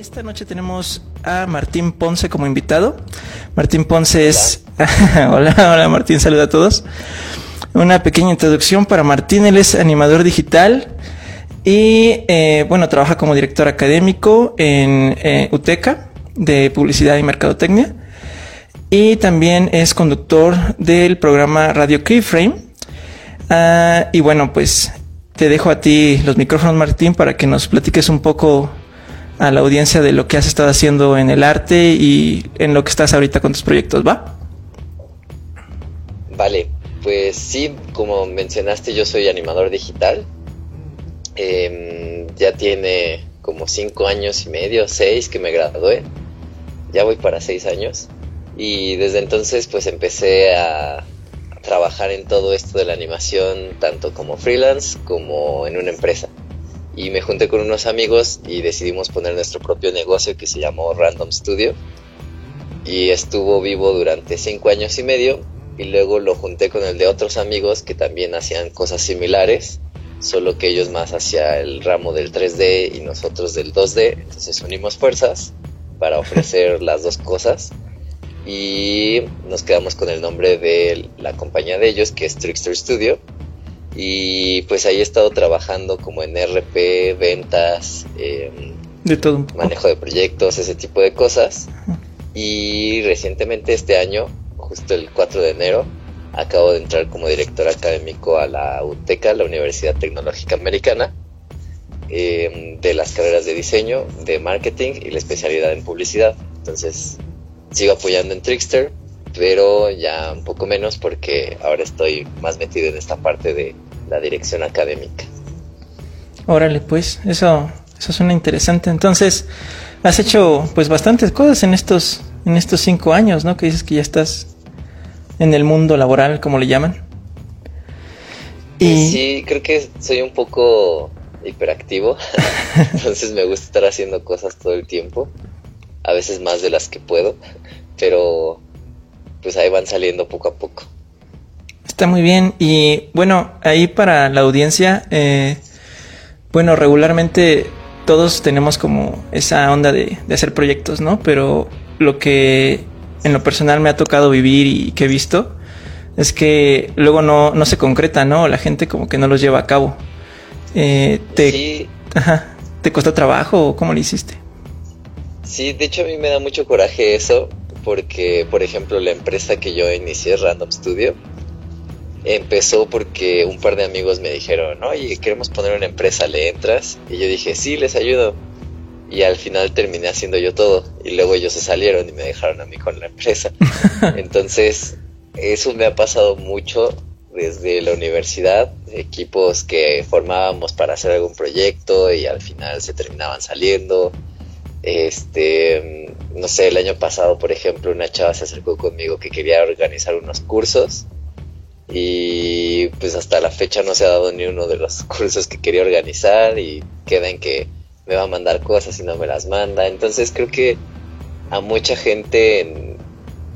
esta noche tenemos a Martín Ponce como invitado. Martín Ponce es... hola, hola Martín, saluda a todos. Una pequeña introducción para Martín, él es animador digital y eh, bueno, trabaja como director académico en eh, UTECA de Publicidad y Mercadotecnia y también es conductor del programa Radio Keyframe. Ah, y bueno, pues te dejo a ti los micrófonos, Martín, para que nos platiques un poco a la audiencia de lo que has estado haciendo en el arte y en lo que estás ahorita con tus proyectos, ¿va? Vale, pues sí, como mencionaste, yo soy animador digital. Em, ya tiene como cinco años y medio, seis que me gradué. Ya voy para seis años. Y desde entonces pues empecé a trabajar en todo esto de la animación, tanto como freelance como en una empresa y me junté con unos amigos y decidimos poner nuestro propio negocio que se llamó Random Studio. Y estuvo vivo durante cinco años y medio y luego lo junté con el de otros amigos que también hacían cosas similares solo que ellos más hacia el ramo del 3D y nosotros del 2D entonces unimos fuerzas para ofrecer las dos cosas. Y nos quedamos con el nombre de la compañía de ellos que es Trickster Studio y pues ahí he estado trabajando como en RP, ventas, em, de todo manejo de proyectos, ese tipo de cosas. Y recientemente este año, justo el 4 de enero, acabo de entrar como director académico a la UTECA, la Universidad Tecnológica Americana, em, de las carreras de diseño, de marketing y la especialidad en publicidad. Entonces, sigo apoyando en Trickster, pero ya un poco menos porque ahora estoy más metido en esta parte de la dirección académica. Órale, pues, eso, eso suena interesante. Entonces, has hecho pues bastantes cosas en estos, en estos cinco años, ¿no? Que dices que ya estás en el mundo laboral, como le llaman. Y... Sí, creo que soy un poco hiperactivo, entonces me gusta estar haciendo cosas todo el tiempo, a veces más de las que puedo, pero pues ahí van saliendo poco a poco. Está muy bien. Y bueno, ahí para la audiencia, eh, bueno, regularmente todos tenemos como esa onda de, hacer proyectos, ¿no? Pero lo que en lo personal me ha tocado vivir y que he visto es que luego no, no se concreta, ¿no? La gente como que no los lleva a cabo. Eh, te, sí. ajá, ¿Te costó trabajo o cómo lo hiciste? Sí, de hecho a mí me da mucho coraje eso, porque, por ejemplo, la empresa que yo inicié, Random Studio, empezó porque un par de amigos me dijeron, oye, queremos poner una empresa, ¿le entras? Y yo dije, sí, les ayudo. Y al final terminé haciendo yo todo. Y luego ellos se salieron y me dejaron a mí con la empresa. Entonces, eso me ha pasado mucho desde la universidad, equipos que formábamos para hacer algún proyecto y al final se terminaban saliendo este, no sé, el año pasado, por ejemplo, una chava se acercó conmigo que quería organizar unos cursos y pues hasta la fecha no se ha dado ni uno de los cursos que quería organizar y queda en que me va a mandar cosas y no me las manda. Entonces creo que a mucha gente, en,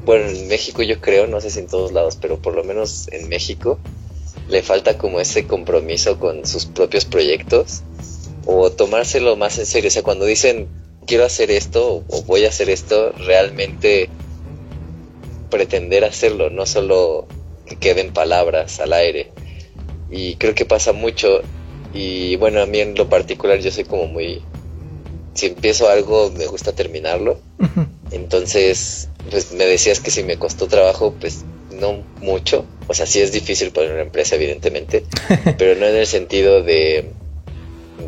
bueno, en México yo creo, no sé si en todos lados, pero por lo menos en México, le falta como ese compromiso con sus propios proyectos o tomárselo más en serio. O sea, cuando dicen quiero hacer esto o voy a hacer esto, realmente pretender hacerlo, no solo que queden palabras al aire. Y creo que pasa mucho. Y bueno, a mí en lo particular yo soy como muy... Si empiezo algo, me gusta terminarlo. Entonces, pues me decías que si me costó trabajo, pues no mucho. O sea, sí es difícil poner una empresa, evidentemente. pero no en el sentido de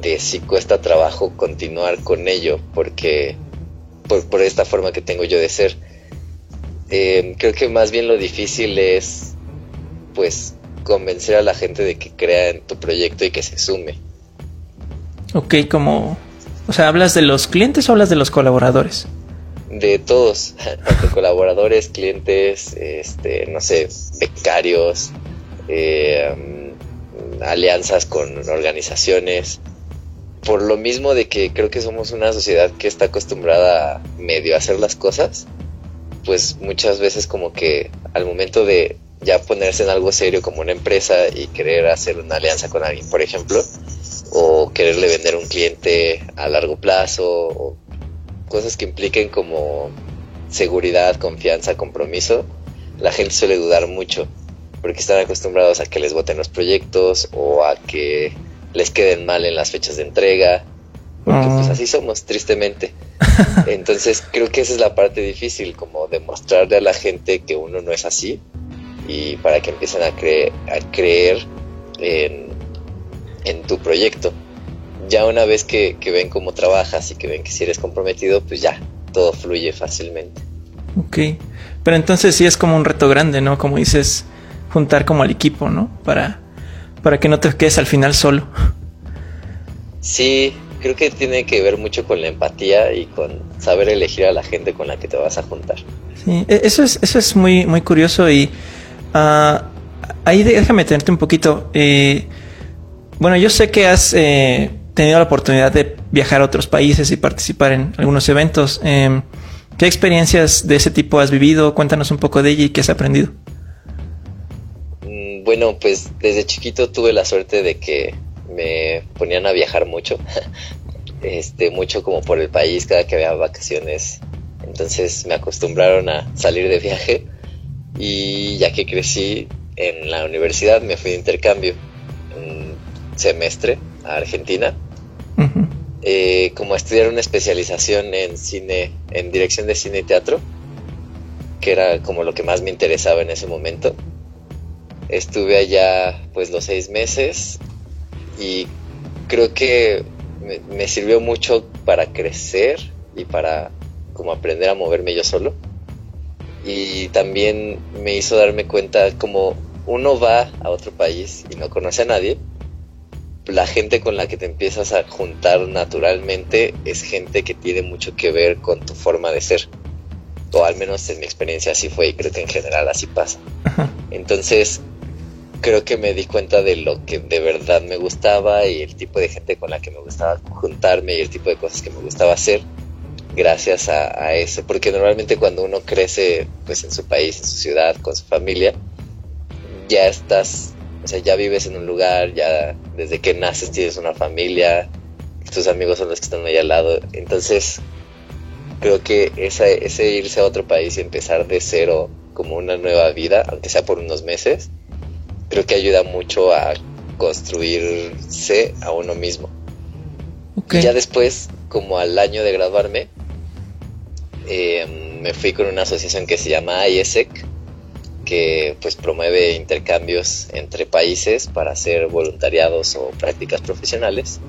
de si cuesta trabajo continuar con ello, porque por, esta forma que tengo yo de ser. Eh, creo que más bien lo difícil es, pues, convencer a la gente de que crea en tu proyecto y que se sume. Ok, como, o sea, ¿hablas de los clientes o hablas de los colaboradores? De todos, tanto colaboradores, clientes, este, no sé, becarios, eh, alianzas con organizaciones por lo mismo de que creo que somos una sociedad que está acostumbrada a medio hacer las cosas, pues muchas veces como que al momento de ya ponerse en algo serio como una empresa y querer hacer una alianza con alguien, por ejemplo, o quererle vender un cliente a largo plazo, o cosas que impliquen como seguridad, confianza, compromiso, la gente suele dudar mucho porque están acostumbrados a que les voten los proyectos o a que les queden mal en las fechas de entrega, porque pues ah. así somos, tristemente. Entonces creo que esa es la parte difícil, como demostrarle a la gente que uno no es así y para que empiecen a, creer a creer en, en, tu proyecto. Ya una vez que, que ven cómo trabajas y que ven que si eres comprometido, pues ya, todo fluye fácilmente. Ok, pero entonces sí es como un reto grande, ¿no? Como dices, juntar como al equipo, ¿no? Para, para que no te quedes al final solo. Sí, creo que tiene que ver mucho con la empatía y con saber elegir a la gente con la que te vas a juntar. Sí, e, eso es, eso es muy, muy curioso y uh, ahí déjame tenerte un poquito. Eh, bueno, yo sé que has eh, tenido la oportunidad de viajar a otros países y participar en algunos eventos. Em, ¿Qué experiencias de ese tipo has vivido? Cuéntanos un poco de ella y qué has aprendido. Mm, bueno, pues desde chiquito tuve la suerte de que me ponían a viajar mucho, este, mucho como por el país cada que había vacaciones. Entonces me acostumbraron a salir de viaje y ya que crecí en la universidad me fui de intercambio un semestre a Argentina eh, como a estudiar una especialización en cine, en dirección de cine y teatro, que era como lo que más me interesaba en ese momento. Estuve allá pues los seis meses y creo que me, sirvió mucho para crecer y para como aprender a moverme yo solo. Y también me hizo darme cuenta como uno va a otro país y no conoce a nadie, la gente con la que te empiezas a juntar naturalmente es gente que tiene mucho que ver con tu forma de ser. O al menos en mi experiencia así fue y creo que en general así pasa. Entonces, creo que me di cuenta de lo que de verdad me gustaba y el tipo de gente con la que me gustaba juntarme y el tipo de cosas que me gustaba hacer gracias a, a eso. Porque normalmente cuando uno crece pues en su país, en su ciudad, con su familia, ya estás o sea, ya vives en un lugar, ya desde que naces tienes una familia, tus amigos son los que están ahí al lado. Entonces, creo que ese irse a otro país y empezar de cero como una nueva vida, aunque sea por unos meses, creo que ayuda mucho a construirse a uno mismo. Y ya después, como al año de graduarme, eh, me fui con una asociación que se llama IESEC, que pues promueve intercambios entre países para hacer voluntariados o prácticas profesionales.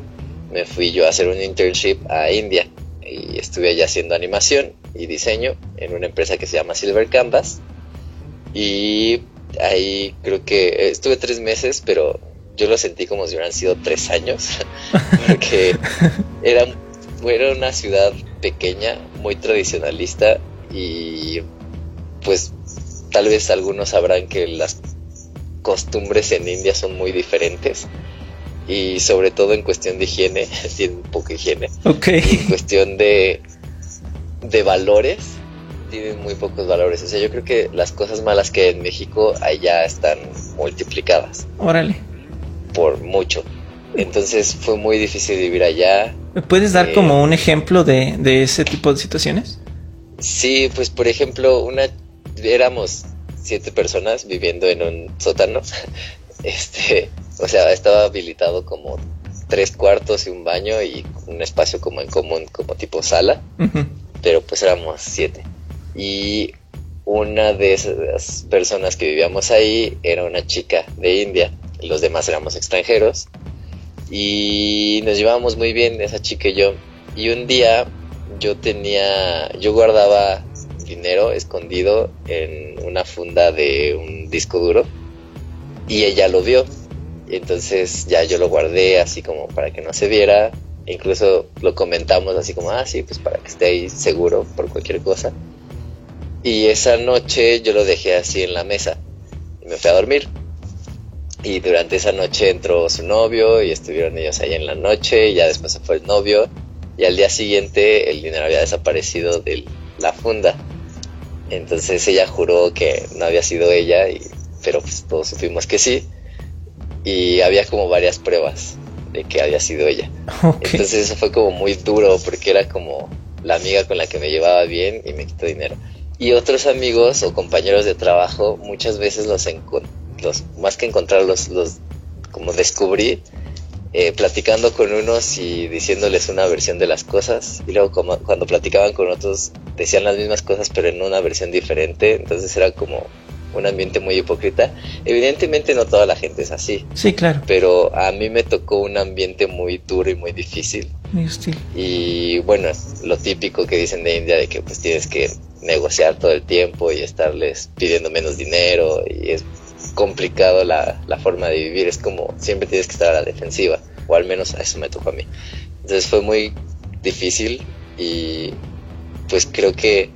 Me fui yo a hacer un internship a India y estuve allá haciendo animación y diseño en una empresa que se llama Silver Canvas y ahí creo que estuve tres meses pero yo lo sentí como si hubieran sido tres años porque era, era una ciudad pequeña muy tradicionalista y pues tal vez algunos sabrán que las costumbres en India son muy diferentes y sobre todo en cuestión de higiene, tienen poca higiene. en cuestión de, de valores, tienen muy pocos valores. O sea, yo creo que las cosas malas que hay en México allá están multiplicadas. Órale. Por mucho. Entonces fue muy difícil vivir allá. ¿Me puedes dar como eh, un ejemplo de, de ese tipo de situaciones? Sí, pues por ejemplo, una éramos siete personas viviendo en un sótano. Este, o sea, estaba habilitado como tres cuartos y un baño y un espacio como en común, como tipo sala. Pero pues éramos siete. Y una de esas personas que vivíamos ahí era una chica de India. Los demás éramos extranjeros. Y nos llevábamos muy bien, esa chica y yo. Y un día yo tenía, yo guardaba dinero escondido en una funda de un disco duro y ella lo vio. entonces ya yo lo guardé así como para que no se viera. incluso lo comentamos así como, ah, sí, pues para que esté ahí seguro por cualquier cosa. Y esa noche yo lo dejé así en la mesa y me fui a dormir. Y durante esa noche entró su novio y estuvieron ellos ahí en la noche y ya después se fue el novio. Y al día siguiente el dinero había desaparecido de la funda. Entonces ella juró que no había sido ella, y, pero pues todos supimos que sí. Y había como varias pruebas de que había sido ella. Entonces eso fue como muy duro porque era como, la amiga con la que me llevaba bien y me quitó dinero. Y otros amigos o compañeros de trabajo, muchas veces los, los más que encontrarlos, los como descubrí eh, platicando con unos y diciéndoles una versión de las cosas. Y luego como, cuando platicaban con otros decían las mismas cosas pero en una versión diferente. Entonces era como un ambiente muy hipócrita. Evidentemente no toda la gente es así. Sí claro. Pero a mí me tocó un ambiente muy duro y muy difícil. Muy hostil. Y bueno lo típico que dicen de India de que pues tienes que negociar todo el tiempo y estarles pidiendo menos dinero y es complicado la, la, forma de vivir, es como siempre tienes que estar a la defensiva, o al menos a eso me tocó a mí. Entonces fue muy difícil y pues creo que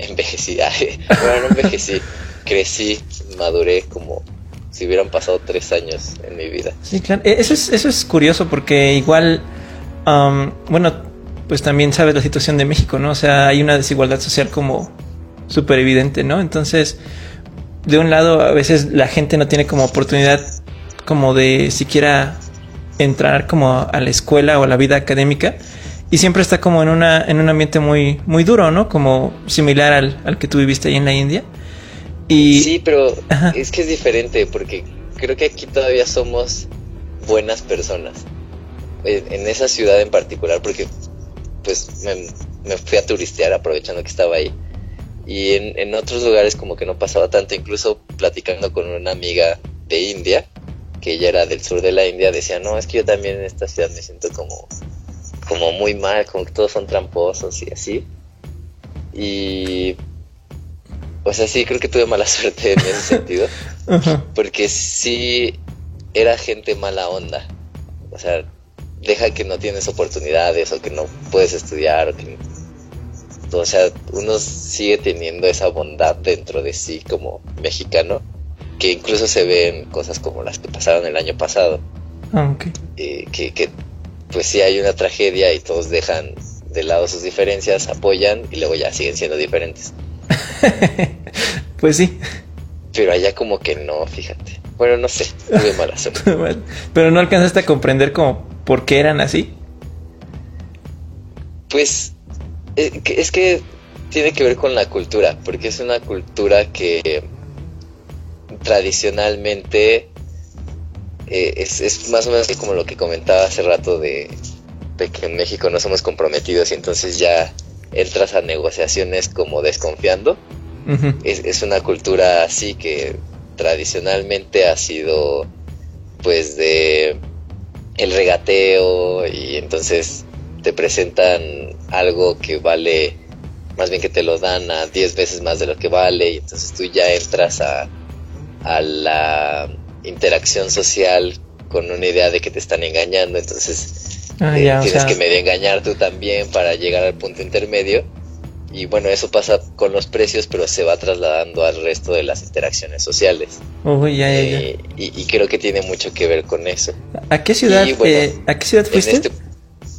envejecí, bueno, no envejecí, crecí, maduré como si hubieran pasado tres años en mi vida. Sí, claro, e, eso es, eso es curioso porque igual, bueno, pues también sabes la situación de México, ¿no? O sea, hay una desigualdad social como súper evidente, ¿no? Entonces, de un lado a veces la gente no tiene como oportunidad como de siquiera entrar como a la escuela o a la vida académica y siempre está como en una en un ambiente muy muy duro, ¿no? Como similar al, al que tú viviste ahí en la India. Y Sí, pero es que es diferente porque creo que aquí todavía somos buenas personas. En esa ciudad en particular porque pues me, me fui a turistear aprovechando que estaba ahí y en, en, otros lugares como que no pasaba tanto, incluso platicando con una amiga de India, que ella era del sur de la India, decía, no, es que yo también en esta ciudad me siento como, como muy mal, como que todos son tramposos y así. Y, o sea, sí, creo que tuve mala suerte en ese sentido, porque sí era gente mala onda, o sea, deja que no tienes oportunidades o que no puedes estudiar o que o sea, uno sigue teniendo esa bondad dentro de sí como mexicano, que incluso se ven cosas como las que pasaron el año pasado. Ah, eh, que, que, pues sí hay una tragedia y todos dejan de lado sus diferencias, apoyan y luego ya siguen siendo diferentes. pues sí. Pero allá como que no, fíjate. Bueno, no sé, tuve mala suerte. Pero no alcanzaste a comprender como por qué eran así. Pues es que tiene que ver con la cultura, porque es una cultura que tradicionalmente eh, es, más o menos como lo que comentaba hace rato de, que en México no somos comprometidos y entonces ya entras a negociaciones como desconfiando. es, es, una cultura así que tradicionalmente ha sido pues de el regateo y entonces te presentan algo que vale, más bien que te lo dan a 10 veces más de lo que vale y entonces tú ya entras a, a la interacción social con una idea de que te están engañando, entonces ah, eh, tienes que medio engañar tú también para llegar al punto intermedio. Y bueno, eso pasa con los precios, pero se va trasladando al resto de las interacciones sociales. Eh, y, creo que tiene mucho que ver con eso. ¿A qué ciudad, eh, ¿a qué ciudad fuiste? Este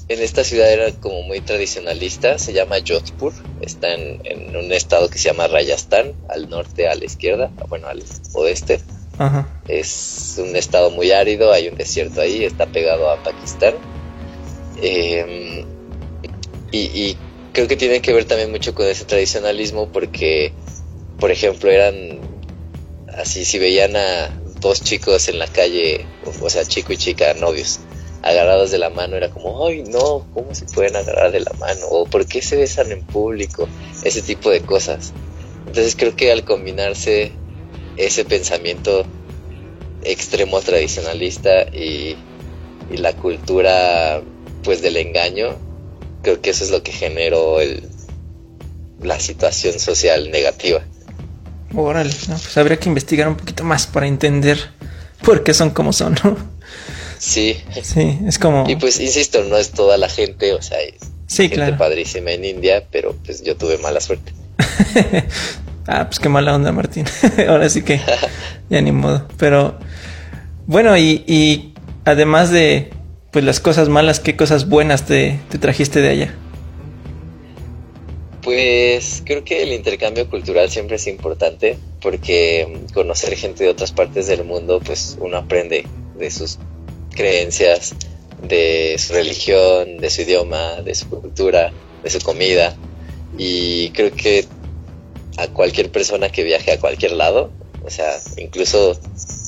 en esta ciudad era como muy tradicionalista, se llama Jodhpur, está en, un estado que se llama Rajasthan, al norte, a la izquierda, bueno, al oeste. Es un estado muy árido, hay un desierto ahí, está pegado a Pakistán. Em, y, creo que tiene que ver también mucho con ese tradicionalismo porque, por ejemplo, eran así, si veían a dos chicos en la calle, o sea, chico y chica, novios, agarrados de la mano era como, ay no, ¿cómo se pueden agarrar de la mano? O ¿por qué se besan en público? Ese tipo de cosas. Entonces creo que al combinarse ese pensamiento extremo tradicionalista y, la cultura pues del engaño, creo que eso es lo que generó el, la situación social negativa. Órale, pues habría que investigar un poquito más para entender por qué son como son, ¿no? Sí. Sí, es como... Y pues, insisto, no es toda la gente, o sea, sí, gente padrísima en India, pero pues yo tuve mala suerte. ah, pues qué mala onda, Martín. Ahora sí que ya ni modo. Pero bueno, y, y, además de pues las cosas malas, ¿qué cosas buenas te, te trajiste de allá? Pues creo que el intercambio cultural siempre es importante porque conocer gente de otras partes del mundo, pues uno aprende de sus creencias, de su religión, de su idioma, de su cultura. de su comida. Y creo que a cualquier persona que viaje a cualquier lado, o sea, incluso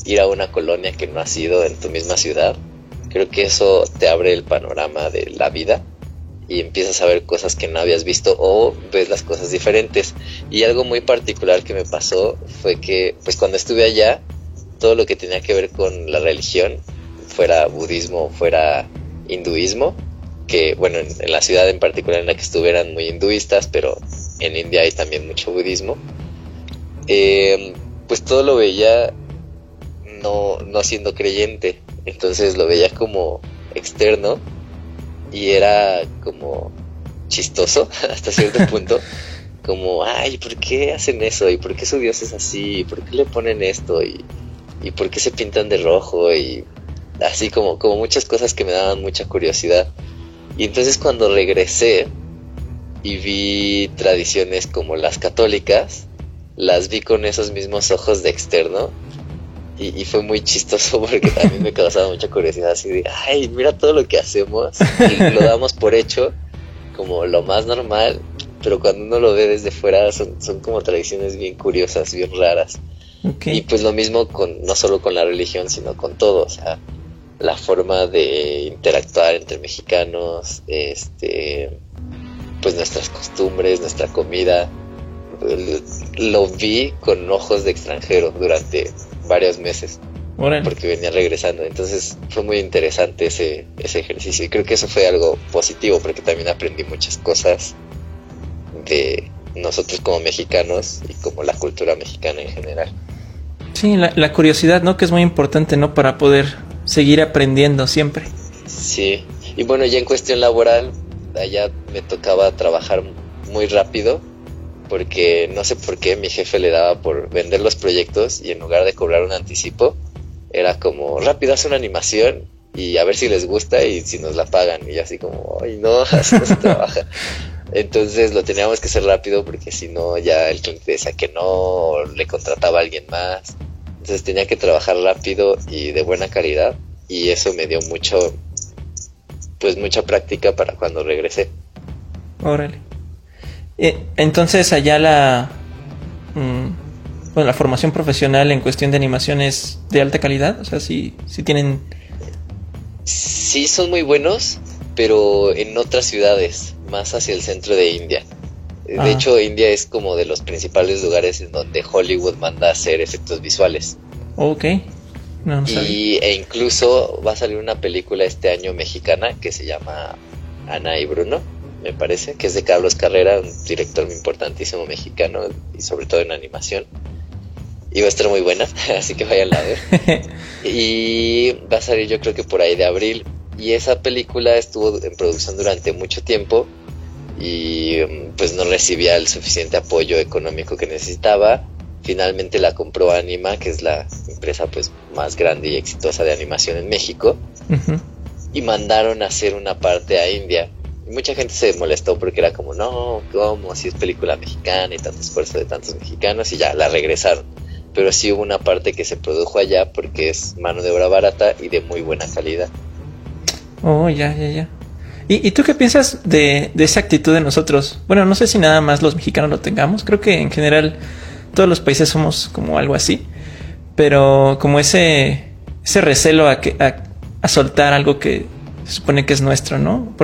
ir a una colonia que no ha sido en tu misma ciudad, creo que eso te abre el panorama de la vida y empiezas a ver cosas que no habías visto o ves las cosas diferentes. Y algo muy particular que me pasó fue que, pues cuando estuve allá, todo lo que tenía que ver con la religión, fuera budismo, fuera hinduismo, que bueno, en, la ciudad en particular en la que estuve eran muy hinduistas, pero en India hay también mucho budismo, em, pues todo lo veía no, no siendo creyente, entonces lo veía como externo y era como chistoso hasta cierto punto. Como, ay, ¿por qué hacen eso? ¿Y por qué su Dios es así? ¿Y por qué le ponen esto? ¿Y, y por qué se pintan de rojo? Y así como, como muchas cosas que me daban mucha curiosidad. Y entonces cuando regresé y vi tradiciones como las católicas, las vi con esos mismos ojos de externo y, fue muy chistoso porque también me causaba mucha curiosidad así de, ay, mira todo lo que hacemos y lo damos por hecho como lo más normal, pero cuando uno lo ve desde fuera son, son como tradiciones bien curiosas, bien raras. Y pues lo mismo con no solo con la religión, sino con todo, o sea, la forma de interactuar entre mexicanos, este pues nuestras costumbres, nuestra comida, lo vi con ojos de extranjero durante varios meses. Porque venía regresando. Entonces fue muy interesante ese, ese ejercicio. Y creo que eso fue algo positivo porque también aprendí muchas cosas de nosotros como mexicanos y como la cultura mexicana en general. Sí, la, la curiosidad, ¿no? Que es muy importante, ¿no? Para poder seguir aprendiendo siempre. Sí. Y bueno, ya en cuestión laboral, allá me tocaba trabajar muy rápido porque no sé por qué mi jefe le daba por vender los proyectos y en lugar de cobrar un anticipo, era como rápido, haz una animación y a ver si les gusta y si nos la pagan. Y así como, ay, no, así no se trabaja. Entonces lo teníamos que hacer rápido porque si no, ya el cliente decía que no, le contrataba a alguien más. Entonces tenía que trabajar rápido y de buena calidad. Y eso me dio mucho, pues mucha práctica para cuando regresé. Órale. Eh, entonces allá la, mm, bueno, la formación profesional en cuestión de animación es de alta calidad, o sea, sí, sí tienen... Sí son muy buenos, pero en otras ciudades, más hacia el centro de India. De ah. hecho, India es como de los principales lugares en donde Hollywood manda a hacer efectos visuales. Ok. No, y, e incluso va a salir una película este año mexicana que se llama Ana y Bruno me parece, que es de Carlos Carrera, un director importantísimo mexicano y sobre todo en animación. Y va a estar muy buena, así que vayan a ver. y va a salir yo creo que por ahí de abril. Y esa película estuvo en producción durante mucho tiempo y pues no recibía el suficiente apoyo económico que necesitaba. Finalmente la compró Anima, que es la empresa pues más grande y exitosa de animación en México. Y mandaron a hacer una parte a India mucha gente se molestó porque era como, no, ¿cómo? Si es película mexicana y tanto esfuerzo de tantos mexicanos y ya, la regresaron. Pero sí hubo una parte que se produjo allá porque es mano de obra barata y de muy buena calidad. Oh, ya, ya, ya. ¿Y, tú qué piensas de, de, esa actitud de nosotros? Bueno, no sé si nada más los mexicanos lo tengamos. Creo que en general todos los países somos como algo así. Pero como ese, ese recelo a, que, a, a soltar algo que se supone que es nuestro, ¿no?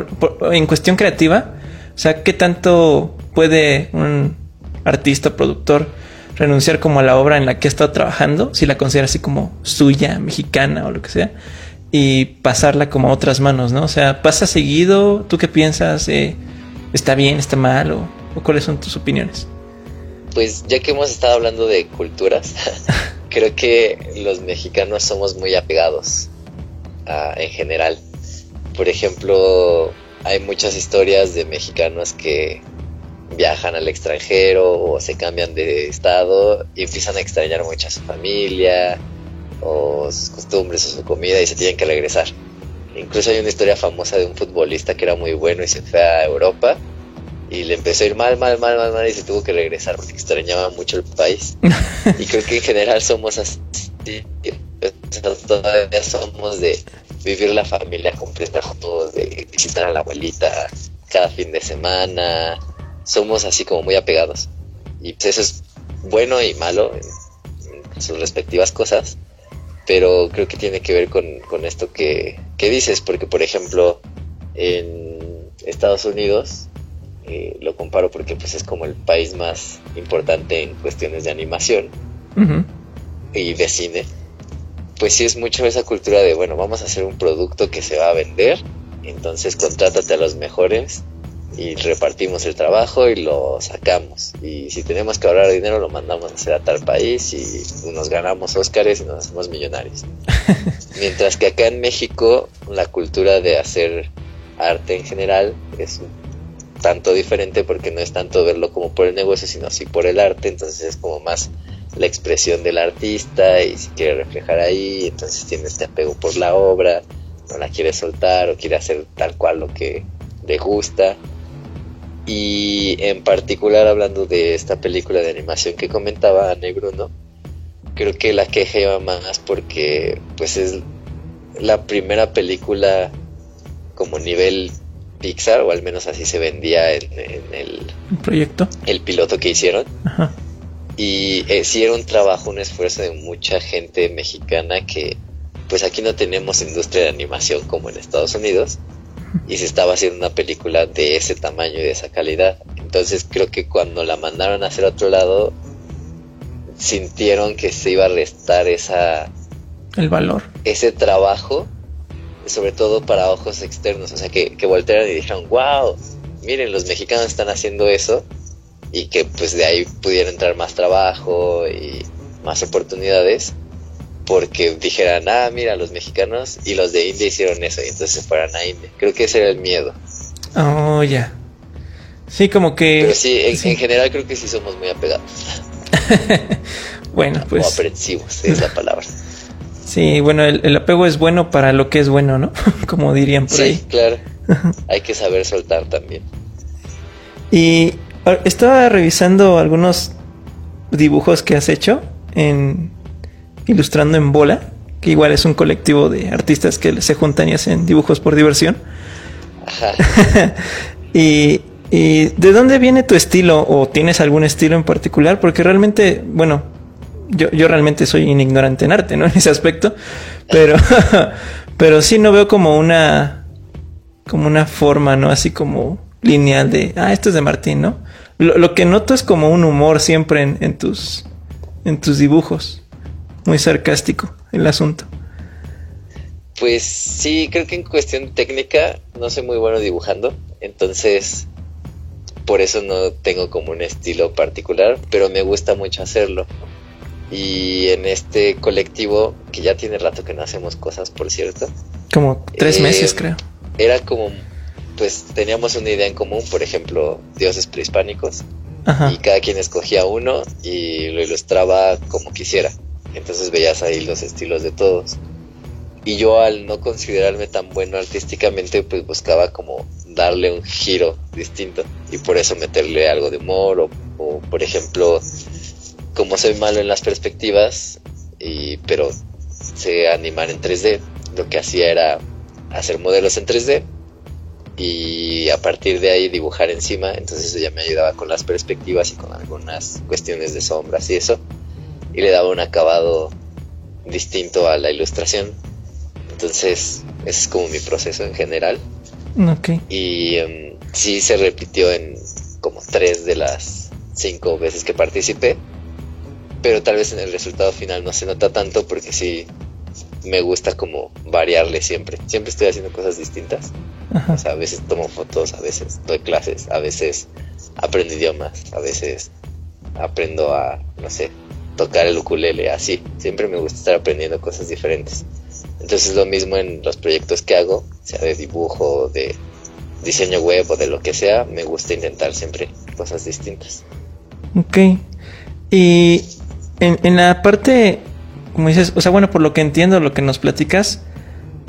en cuestión creativa, o sea, ¿qué tanto puede un artista, productor, renunciar como a la obra en la que ha estado trabajando, si la considera así como suya, mexicana o lo que sea, y pasarla como a otras manos, ¿no? O sea, ¿pasa seguido? ¿Tú qué piensas? Eh, ¿Está bien, está mal? O, cuáles son tus opiniones? Pues ya que hemos estado hablando de culturas, creo que los mexicanos somos muy apegados en general por ejemplo, hay muchas historias de mexicanos que viajan al extranjero o se cambian de estado y empiezan a extrañar mucho a su familia o sus costumbres o su comida y se tienen que regresar. Incluso hay una historia famosa de un futbolista que era muy bueno y se fue a Europa y le empezó a ir mal, mal, mal, mal, mal y se tuvo que regresar porque extrañaba mucho el país. y creo que en general somos así, todavía somos de vivir la familia completa juntos, de visitar a la abuelita cada fin de semana, somos así como muy apegados. Y pues eso es bueno y malo en, sus respectivas cosas, pero creo que tiene que ver con, esto que, dices, porque por ejemplo en Estados Unidos, eh, lo comparo porque pues es como el país más importante en cuestiones de animación y de cine, pues sí es mucho esa cultura de, bueno, vamos a hacer un producto que se va a vender, entonces contrátate a los mejores y repartimos el trabajo y lo sacamos. Y si tenemos que ahorrar dinero, lo mandamos a hacer a tal país y nos ganamos Óscares y nos hacemos millonarios. Mientras que acá en México, la cultura de hacer arte en general es un tanto diferente porque no es tanto verlo como por el negocio, sino así por el arte. Entonces es como más la expresión del artista y si quiere reflejar ahí, entonces tiene este apego por la obra, no la quiere soltar o quiere hacer tal cual lo que le gusta. Y en particular hablando de esta película de animación que comentaba Negro, ¿no? creo que la queja iba más porque pues es la primera película como nivel Pixar, o al menos así se vendía en, el, proyecto. El piloto que hicieron. Y eh, sí era un trabajo, un esfuerzo de mucha gente mexicana que pues aquí no tenemos industria de animación como en Estados Unidos y se estaba haciendo una película de ese tamaño y de esa calidad. Entonces creo que cuando la mandaron a hacer a otro lado, sintieron que se iba a restar esa... El valor. Ese trabajo, sobre todo para ojos externos, o sea, que, que voltearan y dijeron, wow, miren, los mexicanos están haciendo eso y que pues de ahí pudiera entrar más trabajo y más oportunidades porque dijeran, ah, mira, los mexicanos y los de India hicieron eso y entonces se fueran a India. Creo que ese era el miedo. Oh, ya. Sí, como que... Pero sí, en, general creo que sí somos muy apegados. bueno, pues... O aprensivos, es la palabra. Sí, bueno, el, apego es bueno para lo que es bueno, ¿no? como dirían por ahí. Sí, claro. Hay que saber soltar también. Y estaba revisando algunos dibujos que has hecho en Ilustrando en Bola, que igual es un colectivo de artistas que se juntan y hacen dibujos por diversión. y, de dónde viene tu estilo o tienes algún estilo en particular? Porque realmente, bueno, yo, yo realmente soy un ignorante en arte, ¿no? En ese aspecto, pero, pero sí no veo como una, como una forma, ¿no? Así como lineal de, ah, esto es de Martín, ¿no? Lo, que noto es como un humor siempre en, tus, en tus dibujos muy sarcástico el asunto. Pues sí, creo que en cuestión técnica no soy muy bueno dibujando, entonces por eso no tengo como un estilo particular, pero me gusta mucho hacerlo. Y en este colectivo, que ya tiene rato que no hacemos cosas, por cierto. Como tres eh, meses, creo. Era como, pues teníamos una idea en común, por ejemplo, dioses prehispánicos. Y cada quien escogía uno y lo ilustraba como quisiera. Entonces veías ahí los estilos de todos. Y yo al no considerarme tan bueno artísticamente, pues buscaba como darle un giro distinto. Y por eso meterle algo de humor o, por ejemplo, como soy malo en las perspectivas, y, pero sé animar en 3D, lo que hacía era hacer modelos en 3D y a partir de ahí dibujar encima, entonces eso ya me ayudaba con las perspectivas y con algunas cuestiones de sombras y eso y le daba un acabado distinto a la ilustración. Entonces, ese es como mi proceso en general. Okay. Y um, sí se repitió en como tres de las cinco veces que participé. Pero tal vez en el resultado final no se nota tanto porque sí me gusta como variarle siempre. Siempre estoy haciendo cosas distintas. O sea, a veces tomo fotos, a veces doy clases, a veces aprendo idiomas, a veces aprendo a, no sé, tocar el ukulele, así. Siempre me gusta estar aprendiendo cosas diferentes. Entonces lo mismo en los proyectos que hago, sea de dibujo, de diseño web o de lo que sea, me gusta intentar siempre cosas distintas. Ok. Y en, la parte, como dices, o sea, bueno, por lo que entiendo, lo que nos platicas,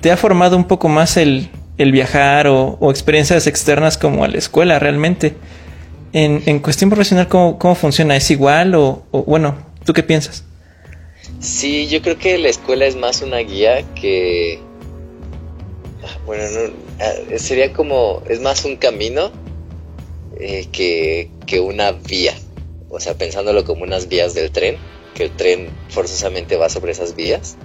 te ha formado un poco más el, el viajar o, experiencias externas como a la escuela realmente. En, en cuestión profesional, ¿cómo, ¿cómo, funciona? ¿Es igual o, o bueno, ¿Tú qué piensas? Sí, yo creo que la escuela es más una guía que... bueno, no, ah, sería como, es más un camino eh, que, que una vía. O sea, pensándolo como unas vías del tren, que el tren forzosamente va sobre esas vías.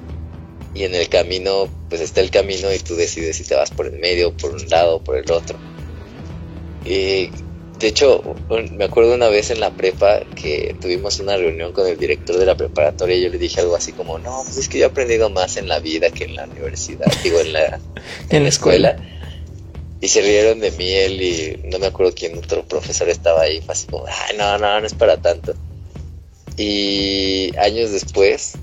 Y en el camino, pues está el camino y tú decides si te vas por el medio, por un lado, por el otro. Y de hecho, me acuerdo una vez en la prepa que tuvimos una reunión con el director de la preparatoria y yo le dije algo así como, no, pues es que yo he aprendido más en la vida que en la universidad, digo, en la, en la escuela. Y se rieron de mí él y no me acuerdo quién otro profesor estaba ahí, fue así como, ay, no, no, no es para tanto. Y años después,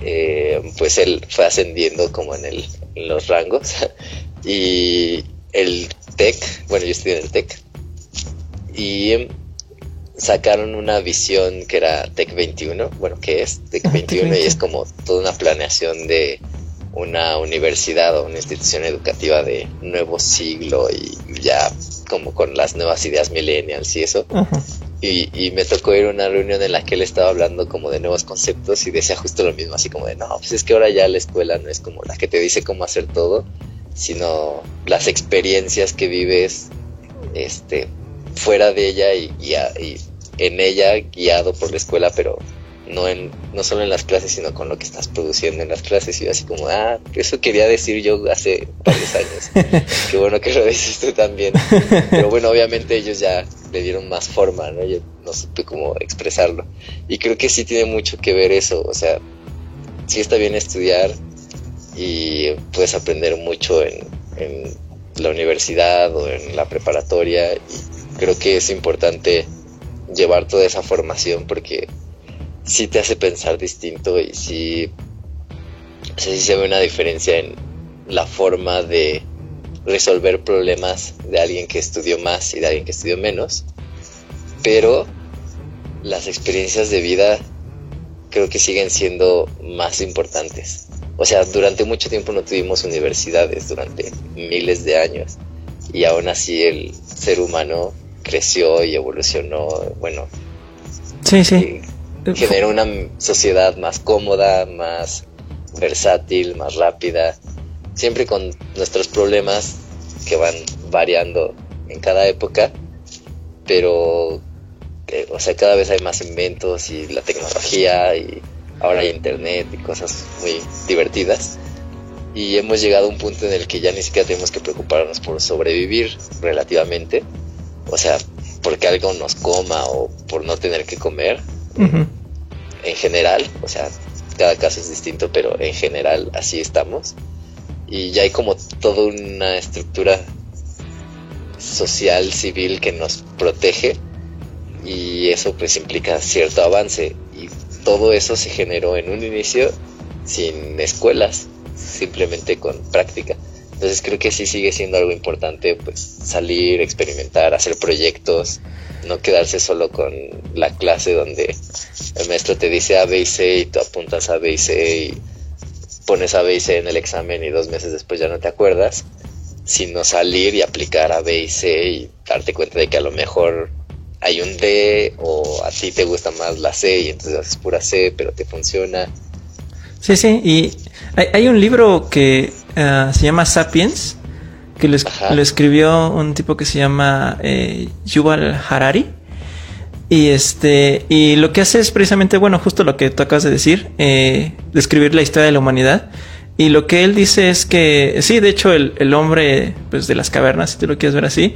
eh, pues él fue ascendiendo como en, el, en los rangos y el TEC, bueno, yo estudié en el TEC, y sacaron una visión que era Tech 21, bueno, que es Tech 21 y es como toda una planeación de una universidad o una institución educativa de nuevo siglo y ya como con las nuevas ideas millennials y eso. y, me tocó ir a una reunión en la que él estaba hablando como de nuevos conceptos y decía justo lo mismo, así como de, no, pues es que ahora ya la escuela no es como la que te dice cómo hacer todo, sino las experiencias que vives este, fuera de ella y, y, en ella guiado por la escuela, pero no en no solo en las clases, sino con lo que estás produciendo en las clases. Y así como, ah, eso quería decir yo hace varios años. Qué bueno que lo dices tú también. Pero bueno, obviamente ellos ya le dieron más forma, ¿no? Yo no supe cómo expresarlo. Y creo que sí tiene mucho que ver eso. O sea, sí está bien estudiar y puedes aprender mucho en, en la universidad o en la preparatoria y creo que es importante llevar toda esa formación porque sí te hace pensar distinto y sí, se ve una diferencia en la forma de resolver problemas de alguien que estudió más y de alguien que estudió menos, pero las experiencias de vida creo que siguen siendo más importantes. O sea, durante mucho tiempo no tuvimos universidades, durante miles de años, y aún así el ser humano creció y evolucionó, bueno, sí, sí. generó una sociedad más cómoda, más versátil, más rápida, siempre con nuestros problemas que van variando en cada época, pero, eh, o sea, cada vez hay más inventos y la tecnología y ahora hay internet y cosas muy divertidas. Y hemos llegado a un punto en el que ya ni siquiera tenemos que preocuparnos por sobrevivir relativamente, o sea, porque algo nos coma o por no tener que comer, en general, o sea, cada caso es distinto, pero en general así estamos. Y ya hay como toda una estructura social, civil que nos protege y eso pues implica cierto avance y todo eso se generó en un inicio sin escuelas, simplemente con práctica. Entonces creo que sí sigue siendo algo importante, pues salir, experimentar, hacer proyectos, no quedarse solo con la clase donde el maestro te dice A, B y C y tú apuntas A, B y C y pones A, B y C en el examen y dos meses después ya no te acuerdas, sino salir y aplicar A, B y C y darte cuenta de que a lo mejor hay un D o a ti te gusta más la C y entonces haces pura C, pero te funciona. Sí, sí, y hay un libro que eh, se llama Sapiens, que lo, escribió un tipo que se llama eh, Yuval Harari. Y este, y lo que hace es precisamente, bueno, justo lo que tú acabas de decir, eh, describir la historia de la humanidad. Y lo que él dice es que, sí, de hecho, el, el hombre pues, de las cavernas, si tú lo quieres ver así,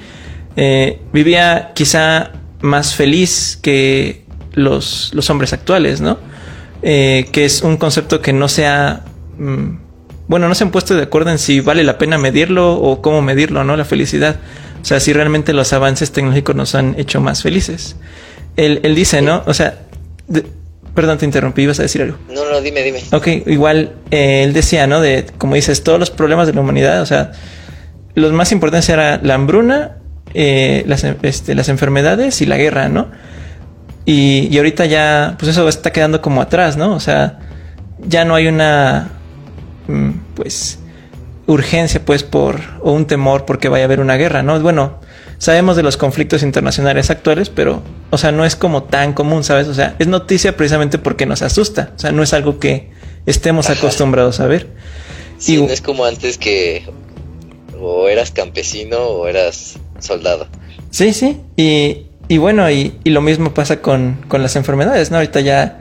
vivía quizá más feliz que los, los hombres actuales, ¿no? que es un concepto que no sea mm, bueno, no se han puesto de acuerdo en si vale la pena medirlo o cómo medirlo, ¿no? La felicidad. O sea, si realmente los avances tecnológicos nos han hecho más felices. Él, él dice, ¿no? O sea, perdón, te interrumpí, ibas a decir algo. No, no, dime, dime. Ok, igual eh, él decía, ¿no? De, como dices, todos los problemas de la humanidad, o sea, los más importantes eran la hambruna, eh, las, este, las enfermedades y la guerra, ¿no? Y, y ahorita ya, pues eso está quedando como atrás, ¿no? O sea, ya no hay una pues urgencia pues por o un temor porque vaya a haber una guerra, ¿no? Bueno, sabemos de los conflictos internacionales actuales, pero o sea, no es como tan común, ¿sabes? O sea, es noticia precisamente porque nos asusta, o sea, no es algo que estemos acostumbrados a ver. Sí, no es como antes que o eras campesino o eras soldado. Sí, sí, y, y bueno, y, y, lo mismo pasa con, con, las enfermedades, ¿no? Ahorita ya,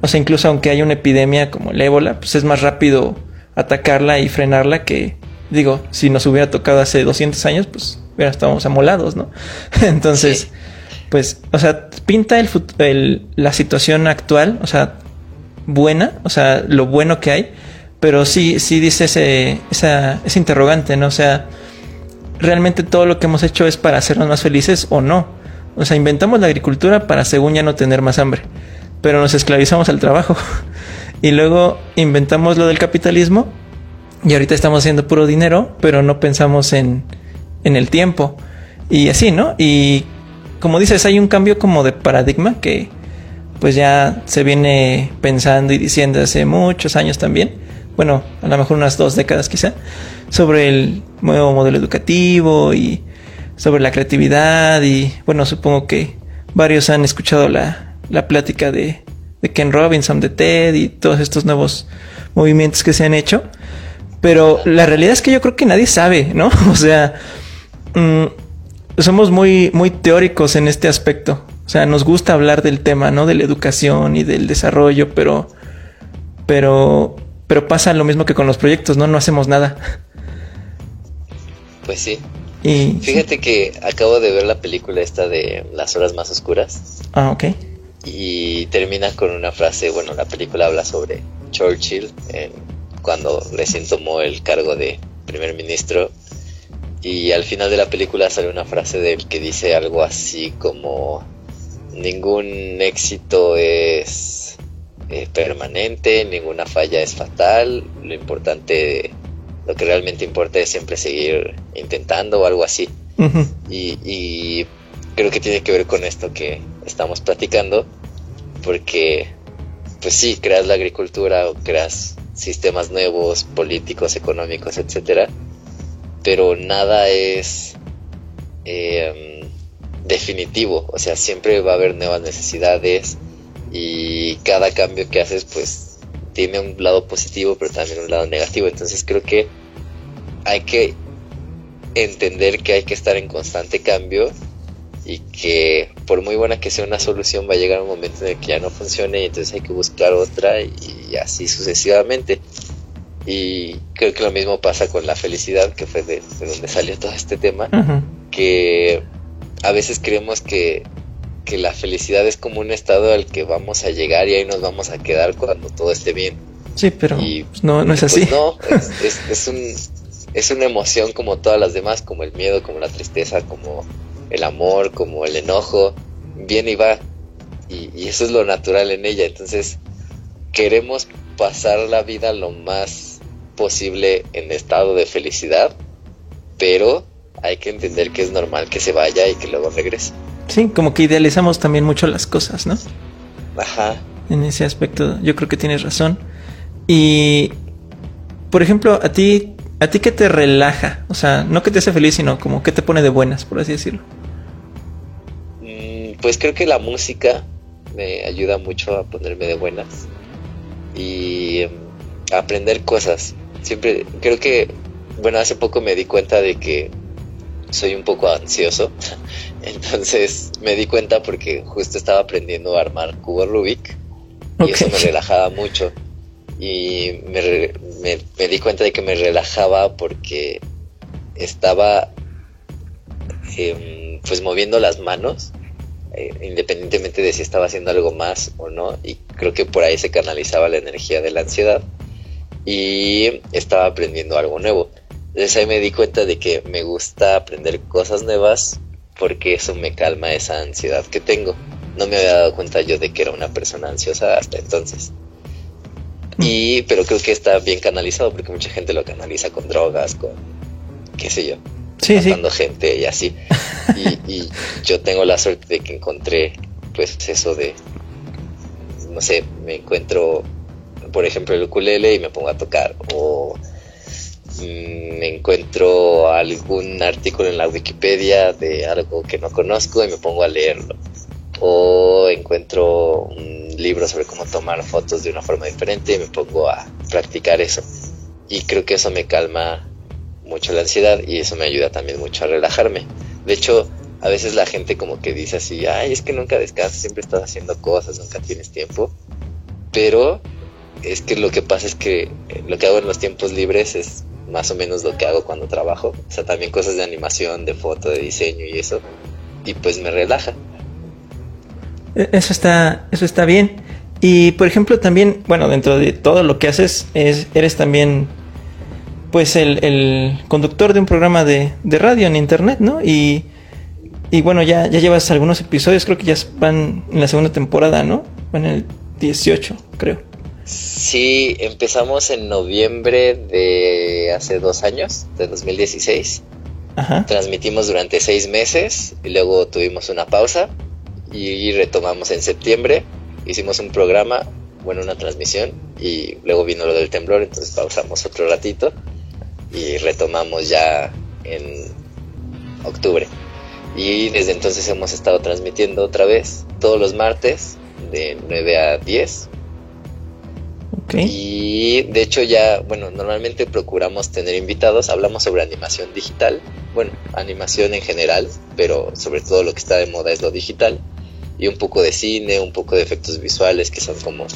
o sea, incluso aunque haya una epidemia como el ébola, pues es más rápido atacarla y frenarla que, digo, si nos hubiera tocado hace 200 años, pues hubiera estábamos amolados, ¿no? Entonces, sí. pues, o sea, pinta el, el, la situación actual, o sea, buena, o sea, lo bueno que hay, pero sí, sí dice ese, esa, ese interrogante, ¿no? O sea, realmente todo lo que hemos hecho es para hacernos más felices o no. O sea, inventamos la agricultura para según ya no tener más hambre, pero nos esclavizamos al trabajo. y luego inventamos lo del capitalismo y ahorita estamos haciendo puro dinero, pero no pensamos en, en el tiempo. Y así, ¿no? Y como dices, hay un cambio como de paradigma que pues ya se viene pensando y diciendo hace muchos años también bueno, a lo mejor unas dos décadas quizá, sobre el nuevo modelo educativo y sobre la creatividad y bueno, supongo que varios han escuchado la, la plática de, de Ken Robinson, de TED y todos estos nuevos movimientos que se han hecho. Pero la realidad es que yo creo que nadie sabe, ¿no? O sea, mmm, somos muy, muy teóricos en este aspecto. O sea, nos gusta hablar del tema, ¿no? De la educación y del desarrollo, pero, pero pero pasa lo mismo que con los proyectos, ¿no? No hacemos nada. Pues sí. Y fíjate que acabo de ver la película esta de Las horas más oscuras. Ah, ok. Y termina con una frase, bueno, la película habla sobre Churchill cuando recién tomó el cargo de primer ministro. Y al final de la película sale una frase de él que dice algo así como ningún éxito es eh, permanente, ninguna falla es fatal, lo importante, lo que realmente importa es siempre seguir intentando o algo así. y, y, creo que tiene que ver con esto que estamos platicando, porque pues sí, creas la agricultura o creas sistemas nuevos, políticos, económicos, etcétera, pero nada es eh, definitivo, o sea, siempre va a haber nuevas necesidades, y cada cambio que haces pues tiene un lado positivo pero también un lado negativo. Entonces creo que hay que entender que hay que estar en constante cambio y que por muy buena que sea una solución va a llegar un momento en el que ya no funcione y entonces hay que buscar otra y así sucesivamente y creo que lo mismo pasa con la felicidad que fue de, donde salió todo este tema que a veces creemos que que la felicidad es como un estado al que vamos a llegar y ahí nos vamos a quedar cuando todo esté bien. Sí, pero pues, no, no es así. Pues no, es, es, un, es una emoción como todas las demás, como el miedo, como la tristeza, como el amor, como el enojo, viene y va. Y, y eso es lo natural en ella. Entonces, queremos pasar la vida lo más posible en estado de felicidad, pero hay que entender que es normal que se vaya y que luego regrese. Sí, como que idealizamos también mucho las cosas, ¿no? Ajá. En ese aspecto, yo creo que tienes razón. Y, por ejemplo, a ti, a ti qué te relaja, o sea, no que te hace feliz, sino como que te pone de buenas, por así decirlo. Mm, pues creo que la música me ayuda mucho a ponerme de buenas y a aprender cosas. Siempre creo que, bueno, hace poco me di cuenta de que soy un poco ansioso. Entonces me di cuenta porque justo estaba aprendiendo a armar cubo Rubik y eso me relajaba mucho. Y me, me, di cuenta de que me relajaba porque estaba em, pues moviendo las manos, eh, independientemente de si estaba haciendo algo más o no. Y creo que por ahí se canalizaba la energía de la ansiedad y estaba aprendiendo algo nuevo. Entonces ahí me di cuenta de que me gusta aprender cosas nuevas porque eso me calma esa ansiedad que tengo. No me había dado cuenta yo de que era una persona ansiosa hasta entonces. Y, pero creo que está bien canalizado porque mucha gente lo canaliza con drogas, con qué sé yo, sí, matando gente y así. Y, y, yo tengo la suerte de que encontré, pues, eso de, no sé, me encuentro, por ejemplo, el ukulele y me pongo a tocar, o Mm, encuentro algún artículo en la Wikipedia de algo que no conozco y me pongo a leerlo. O encuentro un libro sobre cómo tomar fotos de una forma diferente y me pongo a practicar eso. Y creo que eso me calma mucho la ansiedad y eso me ayuda también mucho a relajarme. De hecho, a veces la gente como que dice así, ay, es que nunca descansas, siempre estás haciendo cosas, nunca tienes tiempo. Pero es que lo que pasa es que lo que hago en los tiempos libres es más o menos lo que hago cuando trabajo. O sea, también cosas de animación, de foto, de diseño y eso. Y pues me relaja. Eso está, eso está bien. Y por ejemplo también, bueno, dentro de todo lo que haces, es, eres también pues el, conductor de un programa de, radio en internet, ¿no? Y, y bueno, ya, ya llevas algunos episodios, creo que ya van en la segunda temporada, ¿no? Van en el 18, creo. Sí, empezamos en noviembre de hace dos años, de 2016. Ajá. Transmitimos durante seis meses y luego tuvimos una pausa y retomamos en septiembre. Hicimos un programa, bueno, una transmisión y luego vino lo del temblor, entonces pausamos otro ratito y retomamos ya en octubre. Y desde entonces hemos estado transmitiendo otra vez todos los martes de 9 a 10 y de hecho ya, bueno, normalmente procuramos tener invitados, hablamos sobre animación digital, bueno, animación en general, pero sobre todo lo que está de moda es lo digital, y un poco de cine, un poco de efectos visuales que son como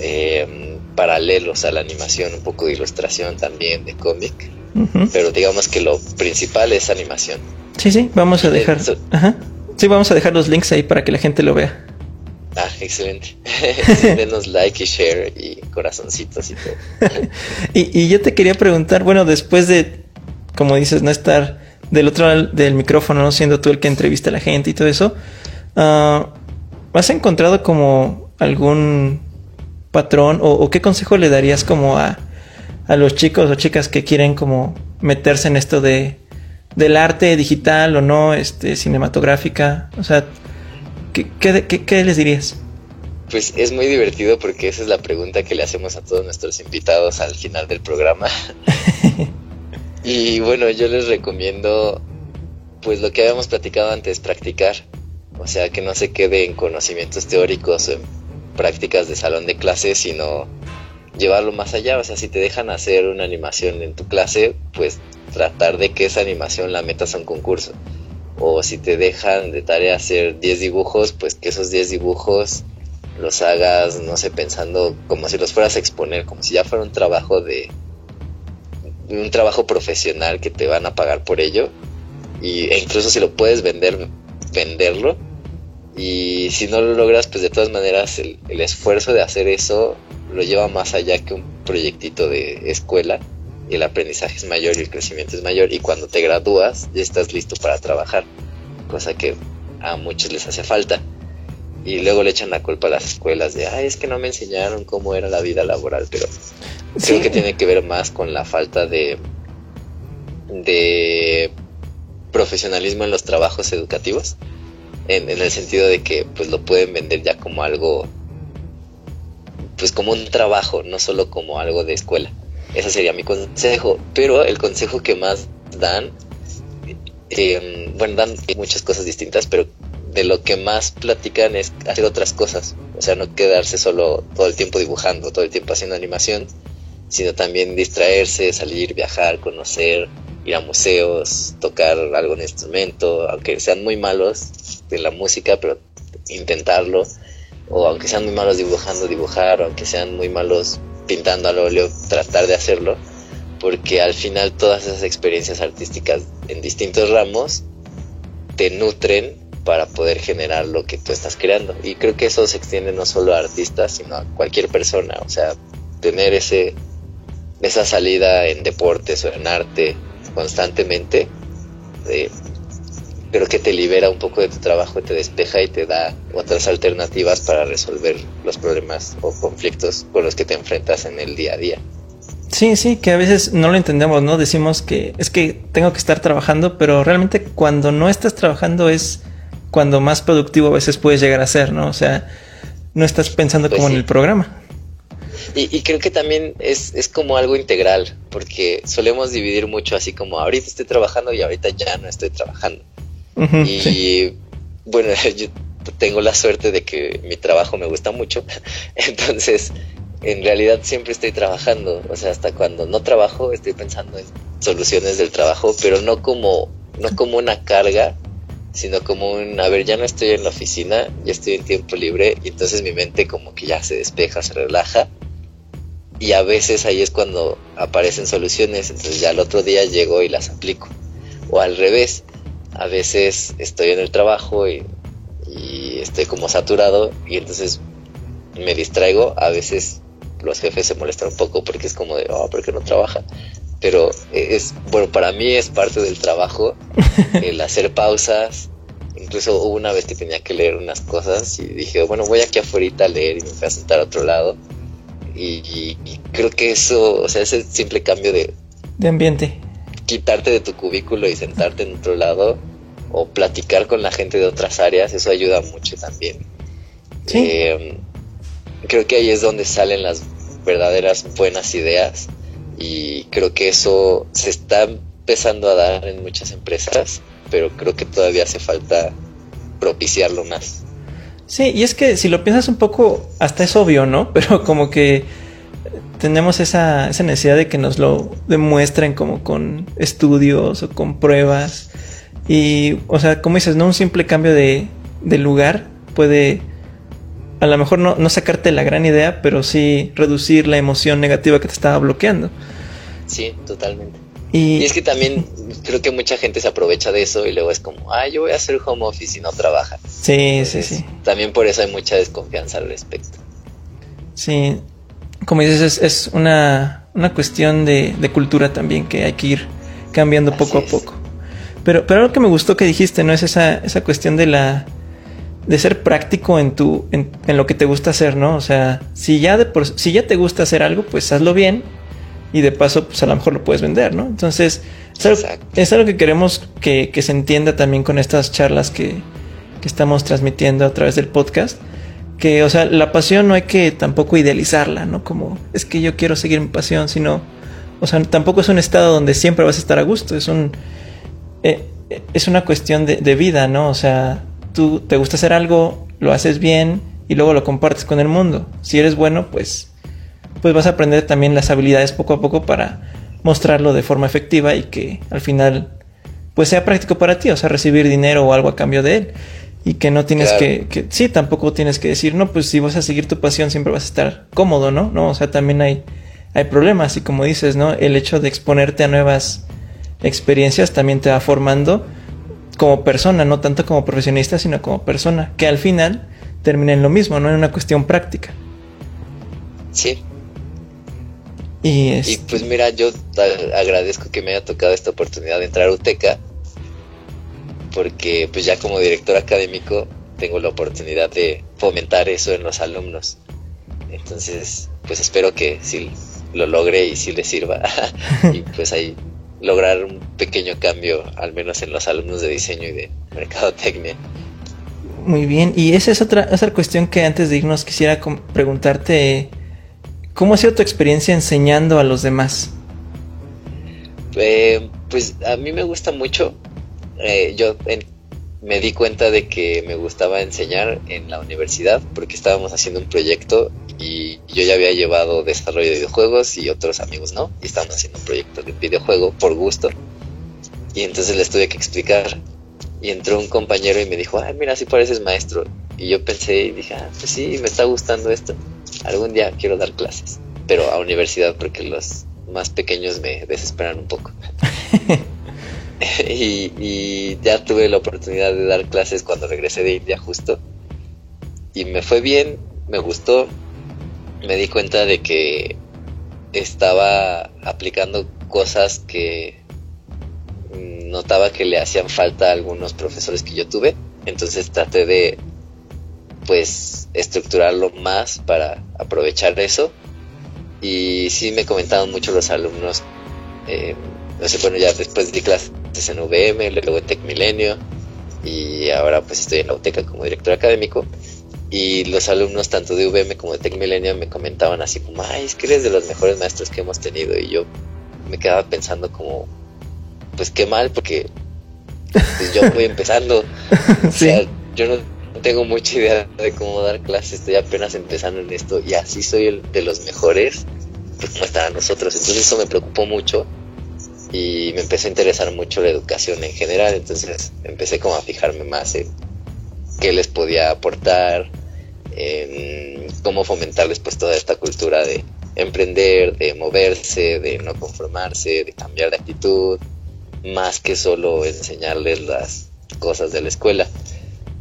em, paralelos a la animación, un poco de ilustración también, de cómic, pero digamos que lo principal es animación. Sí, sí, vamos a dejar... Sí, vamos a dejar los links ahí para que la gente lo vea. Ah, excelente. Denos like y share y corazoncitos y todo. y, yo te quería preguntar, bueno, después de, como dices, no estar del otro lado del micrófono, no siendo tú el que entrevista a la gente y todo eso, uh, ¿has encontrado como algún patrón o, qué consejo le darías como a, a los chicos o chicas que quieren como meterse en esto de del arte digital o no, este, cinematográfica? O sea, ¿Qué, les dirías? Pues es muy divertido porque esa es la pregunta que le hacemos a todos nuestros invitados al final del programa. y bueno, yo les recomiendo, pues lo que habíamos platicado antes, practicar. O sea, que no se quede en conocimientos teóricos o en prácticas de salón de clase, sino llevarlo más allá. O sea, si te dejan hacer una animación en tu clase, pues tratar de que esa animación la metas a un concurso o si te dejan de tarea hacer 10 dibujos, pues que esos 10 dibujos los hagas, no sé, pensando como si los fueras a exponer, como si ya fuera un trabajo de un trabajo profesional que te van a pagar por ello y, e incluso si lo puedes vender, venderlo y si no lo logras, pues de todas maneras el, el esfuerzo de hacer eso lo lleva más allá que un proyectito de escuela y el aprendizaje es mayor y el crecimiento es mayor y cuando te gradúas ya estás listo para trabajar, cosa que a muchos les hace falta. Y luego le echan la culpa a las escuelas de, ay, es que no me enseñaron cómo era la vida laboral, pero creo que tiene que ver más con la falta de, de profesionalismo en los trabajos educativos, en, el sentido de que pues lo pueden vender ya como algo, pues como un trabajo, no solo como algo de escuela. Ese sería mi consejo. Pero el consejo que más dan, eh, bueno, dan muchas cosas distintas, pero de lo que más platican es hacer otras cosas. O sea, no quedarse solo todo el tiempo dibujando, todo el tiempo haciendo animación, sino también distraerse, salir, viajar, conocer, ir a museos, tocar algún instrumento, aunque sean muy malos de la música, pero intentarlo. O aunque sean muy malos dibujando, dibujar, o aunque sean muy malos pintando al óleo, tratar de hacerlo, porque al final todas esas experiencias artísticas en distintos ramos te nutren para poder generar lo que tú estás creando. Y creo que eso se extiende no solo a artistas, sino a cualquier persona. O sea, tener ese, esa salida en deportes o en arte constantemente, eh, creo que te libera un poco de tu trabajo, te despeja y te da otras alternativas para resolver los problemas o conflictos con los que te enfrentas en el día a día. Sí, sí, que a veces no lo entendemos, ¿no? Decimos que es que tengo que estar trabajando, pero realmente cuando no estás trabajando es cuando más productivo a veces puedes llegar a ser, ¿no? O sea, no estás pensando pues como en el programa. Y, y, creo que también es, es como algo integral, porque solemos dividir mucho así como ahorita estoy trabajando y ahorita ya no estoy trabajando y bueno, yo tengo la suerte de que mi trabajo me gusta mucho, entonces en realidad siempre estoy trabajando, o sea, hasta cuando no trabajo estoy pensando en soluciones del trabajo, pero no como, no como una carga, sino como un, a ver, ya no estoy en la oficina, ya estoy en tiempo libre, y entonces mi mente como que ya se despeja, se relaja, y a veces ahí es cuando aparecen soluciones, entonces ya el otro día llego y las aplico. O al revés, a veces estoy en el trabajo y, y estoy como saturado y entonces me distraigo, a veces los jefes se molestan un poco porque es como de, oh, ¿por qué no trabaja? Pero es, bueno, para mí es parte del trabajo el hacer pausas. Incluso hubo una vez que tenía que leer unas cosas y dije, bueno, voy aquí afuera a leer y me fui a sentar a otro lado. Y, creo que eso, o sea, ese simple cambio de... De ambiente. Quitarte de tu cubículo y sentarte en otro lado o platicar con la gente de otras áreas, eso ayuda mucho también. ¿Sí? Eh, creo que ahí es donde salen las verdaderas buenas ideas y creo que eso se está empezando a dar en muchas empresas, pero creo que todavía hace falta propiciarlo más. Sí, y es que si lo piensas un poco, hasta es obvio, ¿no? Pero como que tenemos esa, esa necesidad de que nos lo demuestren como con estudios o con pruebas. Y, o sea, como dices, no un simple cambio de, de lugar puede a lo mejor no, no, sacarte la gran idea, pero sí reducir la emoción negativa que te estaba bloqueando. Sí, totalmente. Y, es que también creo que mucha gente se aprovecha de eso y luego es como, ah, yo voy a hacer home office y no trabaja. Sí, sí, sí. También por eso hay mucha desconfianza al respecto. Sí, como dices, es, es una, una, cuestión de, de, cultura también que hay que ir cambiando poco a poco. Pero, pero algo que me gustó que dijiste, ¿no? Es esa, esa cuestión de la de ser práctico en tu en, lo que te gusta hacer, ¿no? O sea, si ya de por, si ya te gusta hacer algo, pues hazlo bien y de paso pues a lo mejor lo puedes vender, ¿no? Entonces, es algo, que queremos que, que, se entienda también con estas charlas que, que estamos transmitiendo a través del podcast. Que, o sea, la pasión no hay que tampoco idealizarla, ¿no? Como es que yo quiero seguir mi pasión, sino, o sea, tampoco es un estado donde siempre vas a estar a gusto, es un, eh, es una cuestión de, de vida, ¿no? O sea, tú te gusta hacer algo, lo haces bien y luego lo compartes con el mundo. Si eres bueno, pues, pues vas a aprender también las habilidades poco a poco para mostrarlo de forma efectiva y que al final pues sea práctico para ti, o sea, recibir dinero o algo a cambio de él. Y que no tienes que, que, sí, tampoco tienes que decir, no, pues si vas a seguir tu pasión siempre vas a estar cómodo, ¿no? No, o sea, también hay, hay problemas y como dices, ¿no? El hecho de exponerte a nuevas experiencias también te va formando como persona, no tanto como profesionista, sino como persona, que al final termina en lo mismo, no en una cuestión práctica. Sí. Y, y pues mira, yo agradezco que me haya tocado esta oportunidad de entrar a UTECA, porque pues ya como director académico tengo la oportunidad de fomentar eso en los alumnos. Entonces, pues espero que sí lo logre y sí les sirva. y pues ahí lograr un pequeño cambio, al menos en los alumnos de diseño y de mercadotecnia. Muy bien, y esa es otra, otra cuestión que antes de irnos quisiera preguntarte, ¿cómo ha sido tu experiencia enseñando a los demás? Eh, pues a mí me gusta mucho, eh, yo me di cuenta de que me gustaba enseñar en la universidad porque estábamos haciendo un proyecto y yo ya había llevado desarrollo de videojuegos y otros amigos no, y estábamos haciendo un proyecto de videojuego por gusto. Y entonces les tuve que explicar. Y entró un compañero y me dijo, ay, mira, si pareces maestro. Y yo pensé y dije, ah, pues sí, me está gustando esto. Algún día quiero dar clases, pero a universidad porque los más pequeños me desesperan un poco. y, ya tuve la oportunidad de dar clases cuando regresé de India justo. Y me fue bien, me gustó. Me di cuenta de que estaba aplicando cosas que notaba que le hacían falta a algunos profesores que yo tuve. Entonces traté de pues estructurarlo más para aprovechar eso. Y sí me comentaban mucho los alumnos. Eh, no sé, bueno, ya después di clases en UVM, luego en Tec Milenio y ahora pues estoy en la UTECA como director académico y los alumnos tanto de UVM como de Tec Milenio me comentaban así como, ay, es que eres de los mejores maestros que hemos tenido y yo me quedaba pensando como, pues qué mal porque pues, yo voy empezando, o sea, yo no tengo mucha idea de cómo dar clases, estoy apenas empezando en esto y así soy el de los mejores, pues no nosotros, entonces eso me preocupó mucho y me empezó a interesar mucho la educación en general, entonces empecé como a fijarme más en qué les podía aportar, en cómo fomentarles pues toda esta cultura de emprender, de moverse, de no conformarse, de cambiar de actitud, más que solo enseñarles las cosas de la escuela.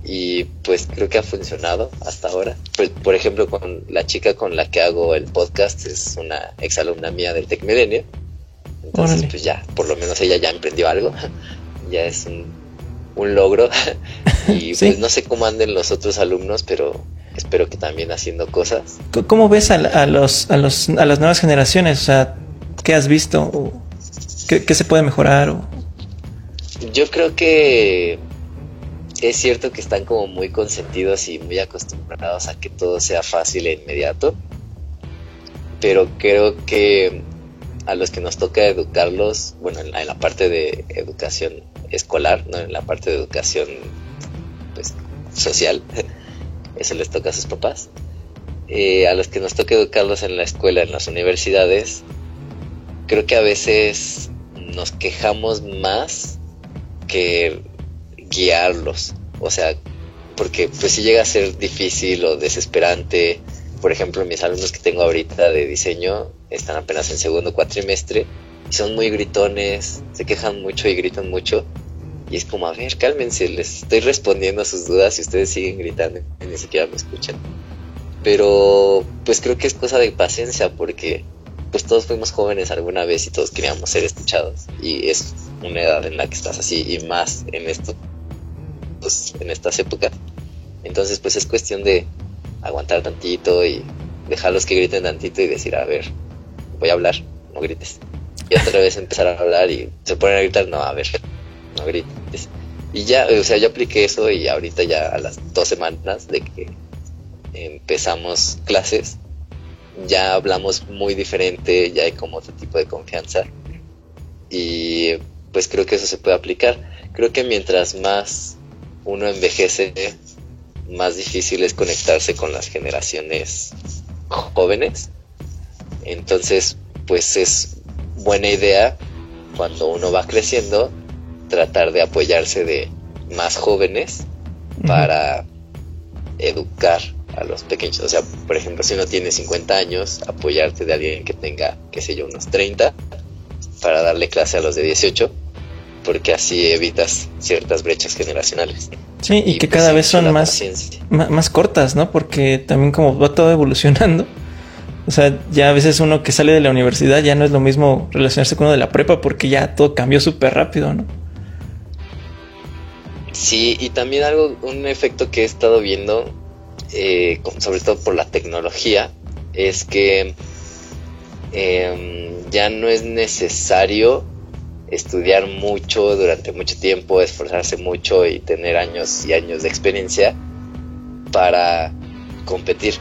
Y pues creo que ha funcionado hasta ahora. Pues, por ejemplo, con la chica con la que hago el podcast es una exalumna mía del Tec Milenio. Entonces, pues ya, por lo menos ella ya emprendió algo. ya es un, un logro. y pues no sé cómo anden los otros alumnos, pero espero que también haciendo cosas. ¿Cómo ves a, los, a, los, a las nuevas generaciones? O sea, ¿qué has visto? ¿Qué, qué se puede mejorar? Yo creo que es cierto que están como muy consentidos y muy acostumbrados a que todo sea fácil e inmediato, pero creo que a los que nos toca educarlos, bueno, en la, parte de educación escolar, no en la parte de educación pues, social, eso les toca a sus papás. Eh, a los que nos toca educarlos en la escuela, en las universidades, creo que a veces nos quejamos más que guiarlos. O sea, porque pues si llega a ser difícil o desesperante, por ejemplo, mis alumnos que tengo ahorita de diseño están apenas en segundo cuatrimestre y son muy gritones, se quejan mucho y gritan mucho. Y es como, a ver, cálmense, les estoy respondiendo a sus dudas y ustedes siguen gritando y ni siquiera me escuchan. Pero pues creo que es cosa de paciencia porque pues todos fuimos jóvenes alguna vez y todos queríamos ser escuchados. Y es una edad en la que estás así y más en esto pues, en estas épocas. Entonces, pues es cuestión de aguantar tantito y dejarlos que griten tantito y decir, a ver, voy a hablar, no grites. Y otra vez empezar a hablar y se ponen a gritar, no, a ver, no grites. Y ya, o sea, yo apliqué eso y ahorita ya a las dos semanas de que empezamos clases, ya hablamos muy diferente, ya hay como otro tipo de confianza. Y pues creo que eso se puede aplicar. Creo que mientras más uno envejece, más difícil es conectarse con las generaciones jóvenes. Entonces, pues es buena idea cuando uno va creciendo tratar de apoyarse de más jóvenes para educar a los pequeños. O sea, por ejemplo, si uno tiene 50 años, apoyarte de alguien que tenga, qué sé yo, unos 30 para darle clase a los de 18 porque así evitas ciertas brechas generacionales. Sí, y, que cada vez son más, más, cortas, ¿no? Porque también como va todo evolucionando, o sea, ya a veces uno que sale de la universidad ya no es lo mismo relacionarse con uno de la prepa porque ya todo cambió súper rápido, ¿no? Sí, y también algo, un efecto que he estado viendo, eh, sobre todo por la tecnología, es que em, ya no es necesario estudiar mucho durante mucho tiempo, esforzarse mucho y tener años y años de experiencia para competir.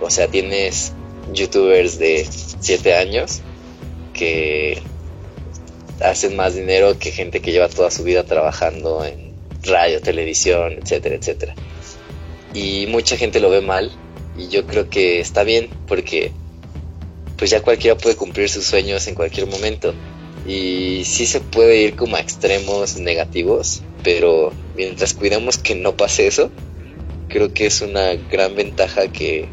O sea, tienes youtubers de 7 años que hacen más dinero que gente que lleva toda su vida trabajando en radio, televisión, etcétera, etcétera. Y mucha gente lo ve mal y yo creo que está bien porque pues ya cualquiera puede cumplir sus sueños en cualquier momento y sí se puede ir como a extremos negativos, pero mientras cuidemos que no pase eso, creo que es una gran ventaja que,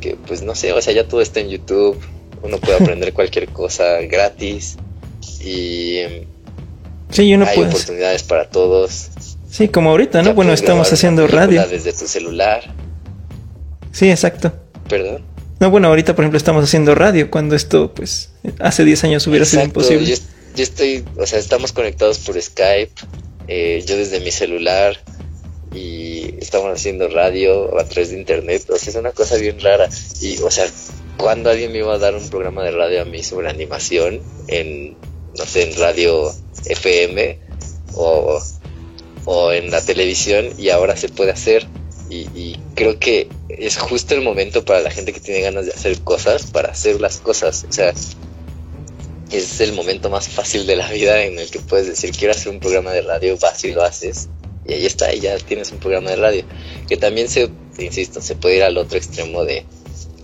que pues no sé, o sea, ya todo está en YouTube, uno puede aprender cualquier cosa gratis y sí, uno hay oportunidades para todos. Sí, como ahorita, ¿no? bueno, estamos haciendo radio. Desde tu celular. Sí, exacto. Perdón. No, bueno, ahorita por ejemplo estamos haciendo radio, cuando esto pues hace 10 años hubiera sido imposible. Yo, estoy, o sea, estamos conectados por Skype, eh, yo desde mi celular y estamos haciendo radio a través de internet, o sea, es una cosa bien rara. Y, o sea, cuando alguien me iba a dar un programa de radio a mí sobre animación en, no sé, en radio FM o, o en la televisión y ahora se puede hacer y, creo que es justo el momento para la gente que tiene ganas de hacer cosas, para hacer las cosas. O sea, es el momento más fácil de la vida en el que puedes decir, quiero hacer un programa de radio, vas y lo haces. Y ahí está, y ya tienes un programa de radio. Que también se, insisto, se puede ir al otro extremo de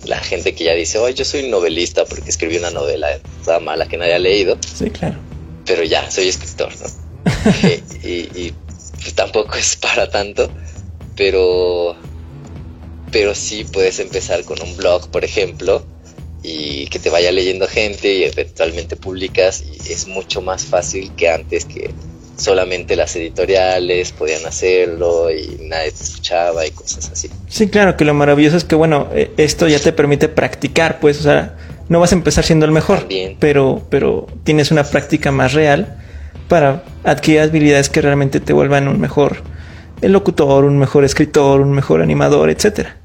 la gente que ya dice, oh, yo soy novelista porque escribí una novela toda mala que nadie ha leído. Sí, claro. Pero ya, soy escritor, ¿no? y, pues, tampoco es para tanto, pero, pero sí puedes empezar con un blog, por ejemplo, y que te vaya leyendo gente y eventualmente publicas y es mucho más fácil que antes que solamente las editoriales podían hacerlo y nadie te escuchaba y cosas así. Sí, claro, que lo maravilloso es que, bueno, e, esto ya te permite practicar, pues, o sea, no vas a empezar siendo el mejor, pero pero tienes una práctica más real para adquirir habilidades que realmente te vuelvan un mejor locutor, un mejor escritor, un mejor animador, etcétera.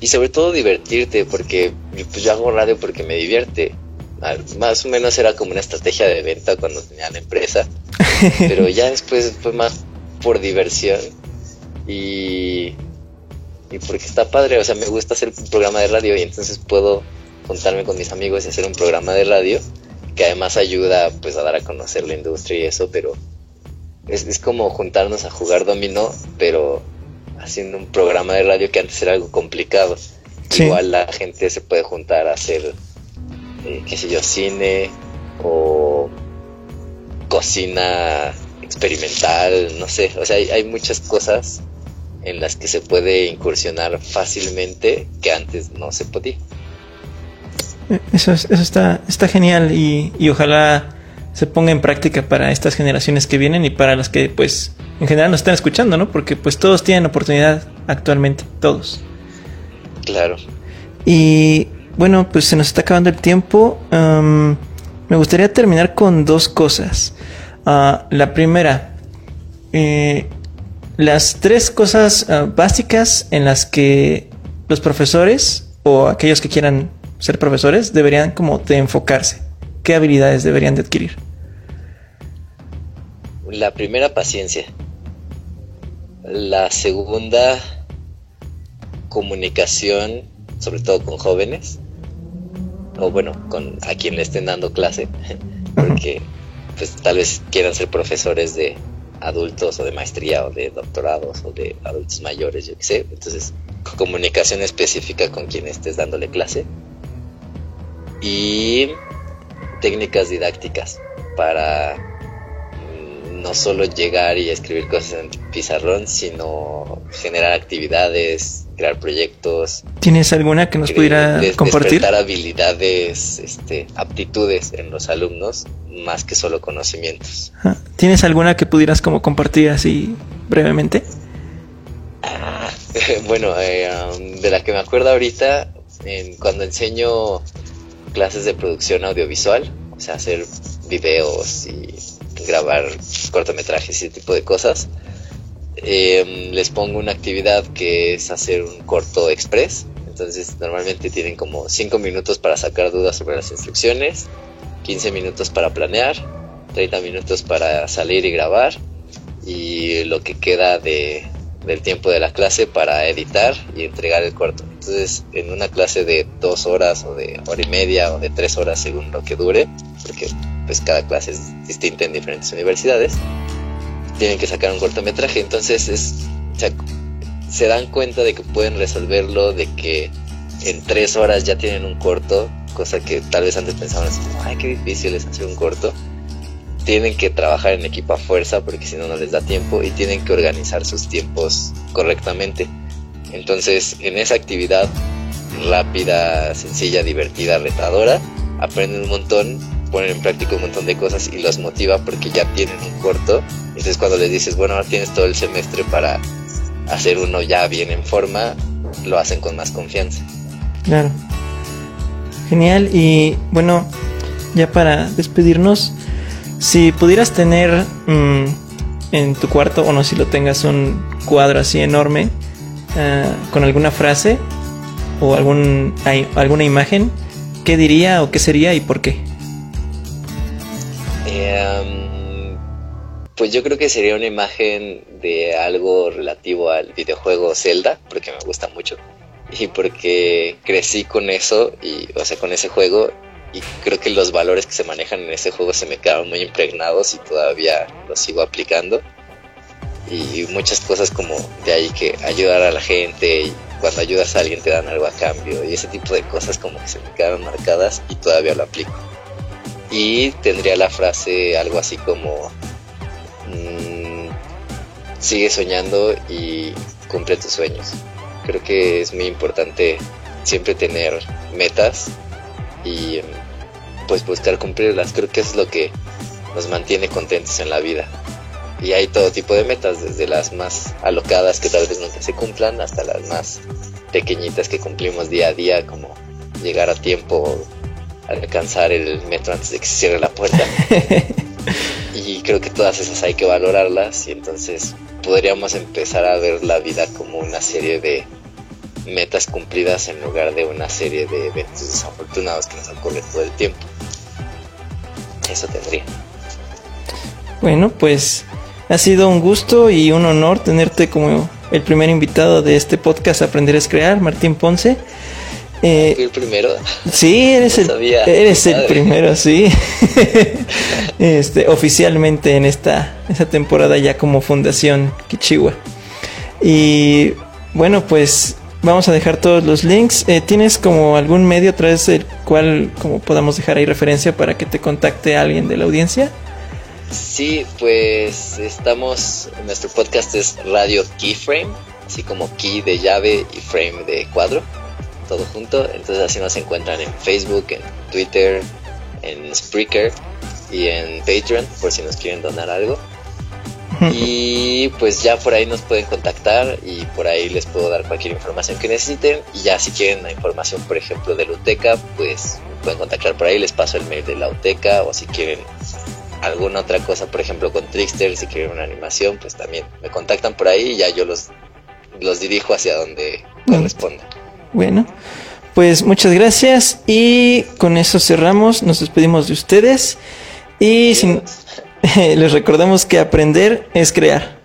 Y sobre todo divertirte, porque pues yo hago radio porque me divierte. Más o menos era como una estrategia de venta cuando tenía la empresa, pero ya después fue más por diversión y, y porque está padre, o sea, me gusta hacer un programa de radio y entonces puedo juntarme con mis amigos y hacer un programa de radio que además ayuda pues a dar a conocer la industria y eso, pero es, es como juntarnos a jugar dominó, pero haciendo un programa de radio que antes era algo complicado. Igual la gente se puede juntar a hacer eh, qué sé yo, cine o cocina experimental, no sé, o sea, hay, muchas cosas en las que se puede incursionar fácilmente que antes no se podía. Eso, eso está, está genial y, y, ojalá se ponga en práctica para estas generaciones que vienen y para las que pues en general nos están escuchando, ¿no? Porque pues todos tienen oportunidad actualmente, todos. Claro. Y bueno, pues se nos está acabando el tiempo. me gustaría terminar con dos cosas. Ah, la primera, eh, las tres cosas ah, básicas en las que los profesores o aquellos que quieran ser profesores deberían como de enfocarse. ¿Qué habilidades deberían de adquirir? La primera, paciencia. La segunda, comunicación, sobre todo con jóvenes o bueno, con a quien le estén dando clase, porque pues tal vez quieran ser profesores de adultos o de maestría o de doctorados o de adultos mayores, yo qué sé. Entonces, comunicación específica con quien estés dándole clase. Y técnicas didácticas para no solo llegar y escribir cosas en pizarrón, sino generar actividades, crear proyectos. ¿Tienes alguna que nos pudiera compartir? Despertar habilidades, este, aptitudes en los alumnos, más que solo conocimientos. ¿Tienes alguna que pudieras como compartir así brevemente? Ah, bueno, eh, um, de la que me acuerdo ahorita, cuando enseño clases de producción audiovisual, o sea, hacer videos y grabar cortometrajes y ese tipo de cosas, Em, les pongo una actividad que es hacer un corto express. Entonces normalmente tienen como 5 minutos para sacar dudas sobre las instrucciones, 15 minutos para planear, 30 minutos para salir y grabar y lo que queda de, del tiempo de la clase para editar y entregar el corto. Entonces en una clase de 2 horas o de hora y media o de 3 horas según lo que dure, porque pues cada clase es distinta en diferentes universidades, tienen que sacar un cortometraje. Entonces es, se dan cuenta de que pueden resolverlo, de que en tres horas ya tienen un corto, cosa que tal vez antes pensaban así ay, qué difícil es hacer un corto. Tienen que trabajar en equipo a fuerza porque si no, no les da tiempo y tienen que organizar sus tiempos correctamente. Entonces, en esa actividad rápida, sencilla, divertida, retadora, aprenden un montón ponen en práctica un montón de cosas y los motiva porque ya tienen un corto. Entonces cuando les dices, bueno, ahora tienes todo el semestre para hacer uno ya bien en forma, lo hacen con más confianza. Claro. Genial. Y bueno, ya para despedirnos, si pudieras tener mm, en tu cuarto, o no si lo tengas, un cuadro así enorme, eh, con alguna frase o algún, alguna imagen, ¿qué diría o qué sería y por qué? Pues yo creo que sería una imagen de algo relativo al videojuego Zelda, porque me gusta mucho. Y porque crecí con eso, y, o sea, con ese juego, y creo que los valores que se manejan en ese juego se me quedaron muy impregnados y todavía los sigo aplicando. Y muchas cosas como de ahí que ayudar a la gente cuando ayudas a alguien te dan algo a cambio y ese tipo de cosas como que se me quedaron marcadas y todavía lo aplico. Y tendría la frase algo así como mmm, sigue soñando y cumple tus sueños. Creo que es muy importante siempre tener metas y pues buscar cumplirlas. Creo que es lo que nos mantiene contentos en la vida. Y hay todo tipo de metas, desde las más alocadas que tal vez nunca se cumplan hasta las más pequeñitas que cumplimos día a día, como llegar a tiempo, alcanzar el metro antes de que se cierre la puerta. y creo que todas esas hay que valorarlas y entonces podríamos empezar a ver la vida como una serie de metas cumplidas en lugar de una serie de eventos desafortunados que nos ocurren todo el tiempo. Eso tendría. Bueno, pues ha sido un gusto y un honor tenerte como el primer invitado de este podcast Aprender es Crear, Martín Ponce. Eh, el primero? Sí, eres el, eres el primero, sí. este, oficialmente en esta, esta temporada ya como Fundación Kichiwa. Y bueno, pues vamos a dejar todos los links. Eh, ¿Tienes como algún medio a través del cual como podamos dejar ahí referencia para que te contacte alguien de la audiencia? Sí, pues estamos, nuestro podcast es Radio Keyframe, así como key de llave y frame de cuadro, todo junto. Entonces así nos encuentran en Facebook, en Twitter, en Spreaker y en Patreon por si nos quieren donar algo. Y pues ya por ahí nos pueden contactar y por ahí les puedo dar cualquier información que necesiten. Y ya si quieren la información, por ejemplo, de la UTECA, pues pueden contactar por ahí, les paso el mail de la UTECA o si quieren alguna otra cosa, por ejemplo con Trickster, si quieren una animación, pues también me contactan por ahí y ya yo los, los dirijo hacia donde corresponda. Bueno, pues muchas gracias y con eso cerramos, nos despedimos de ustedes y les recordamos que aprender es crear.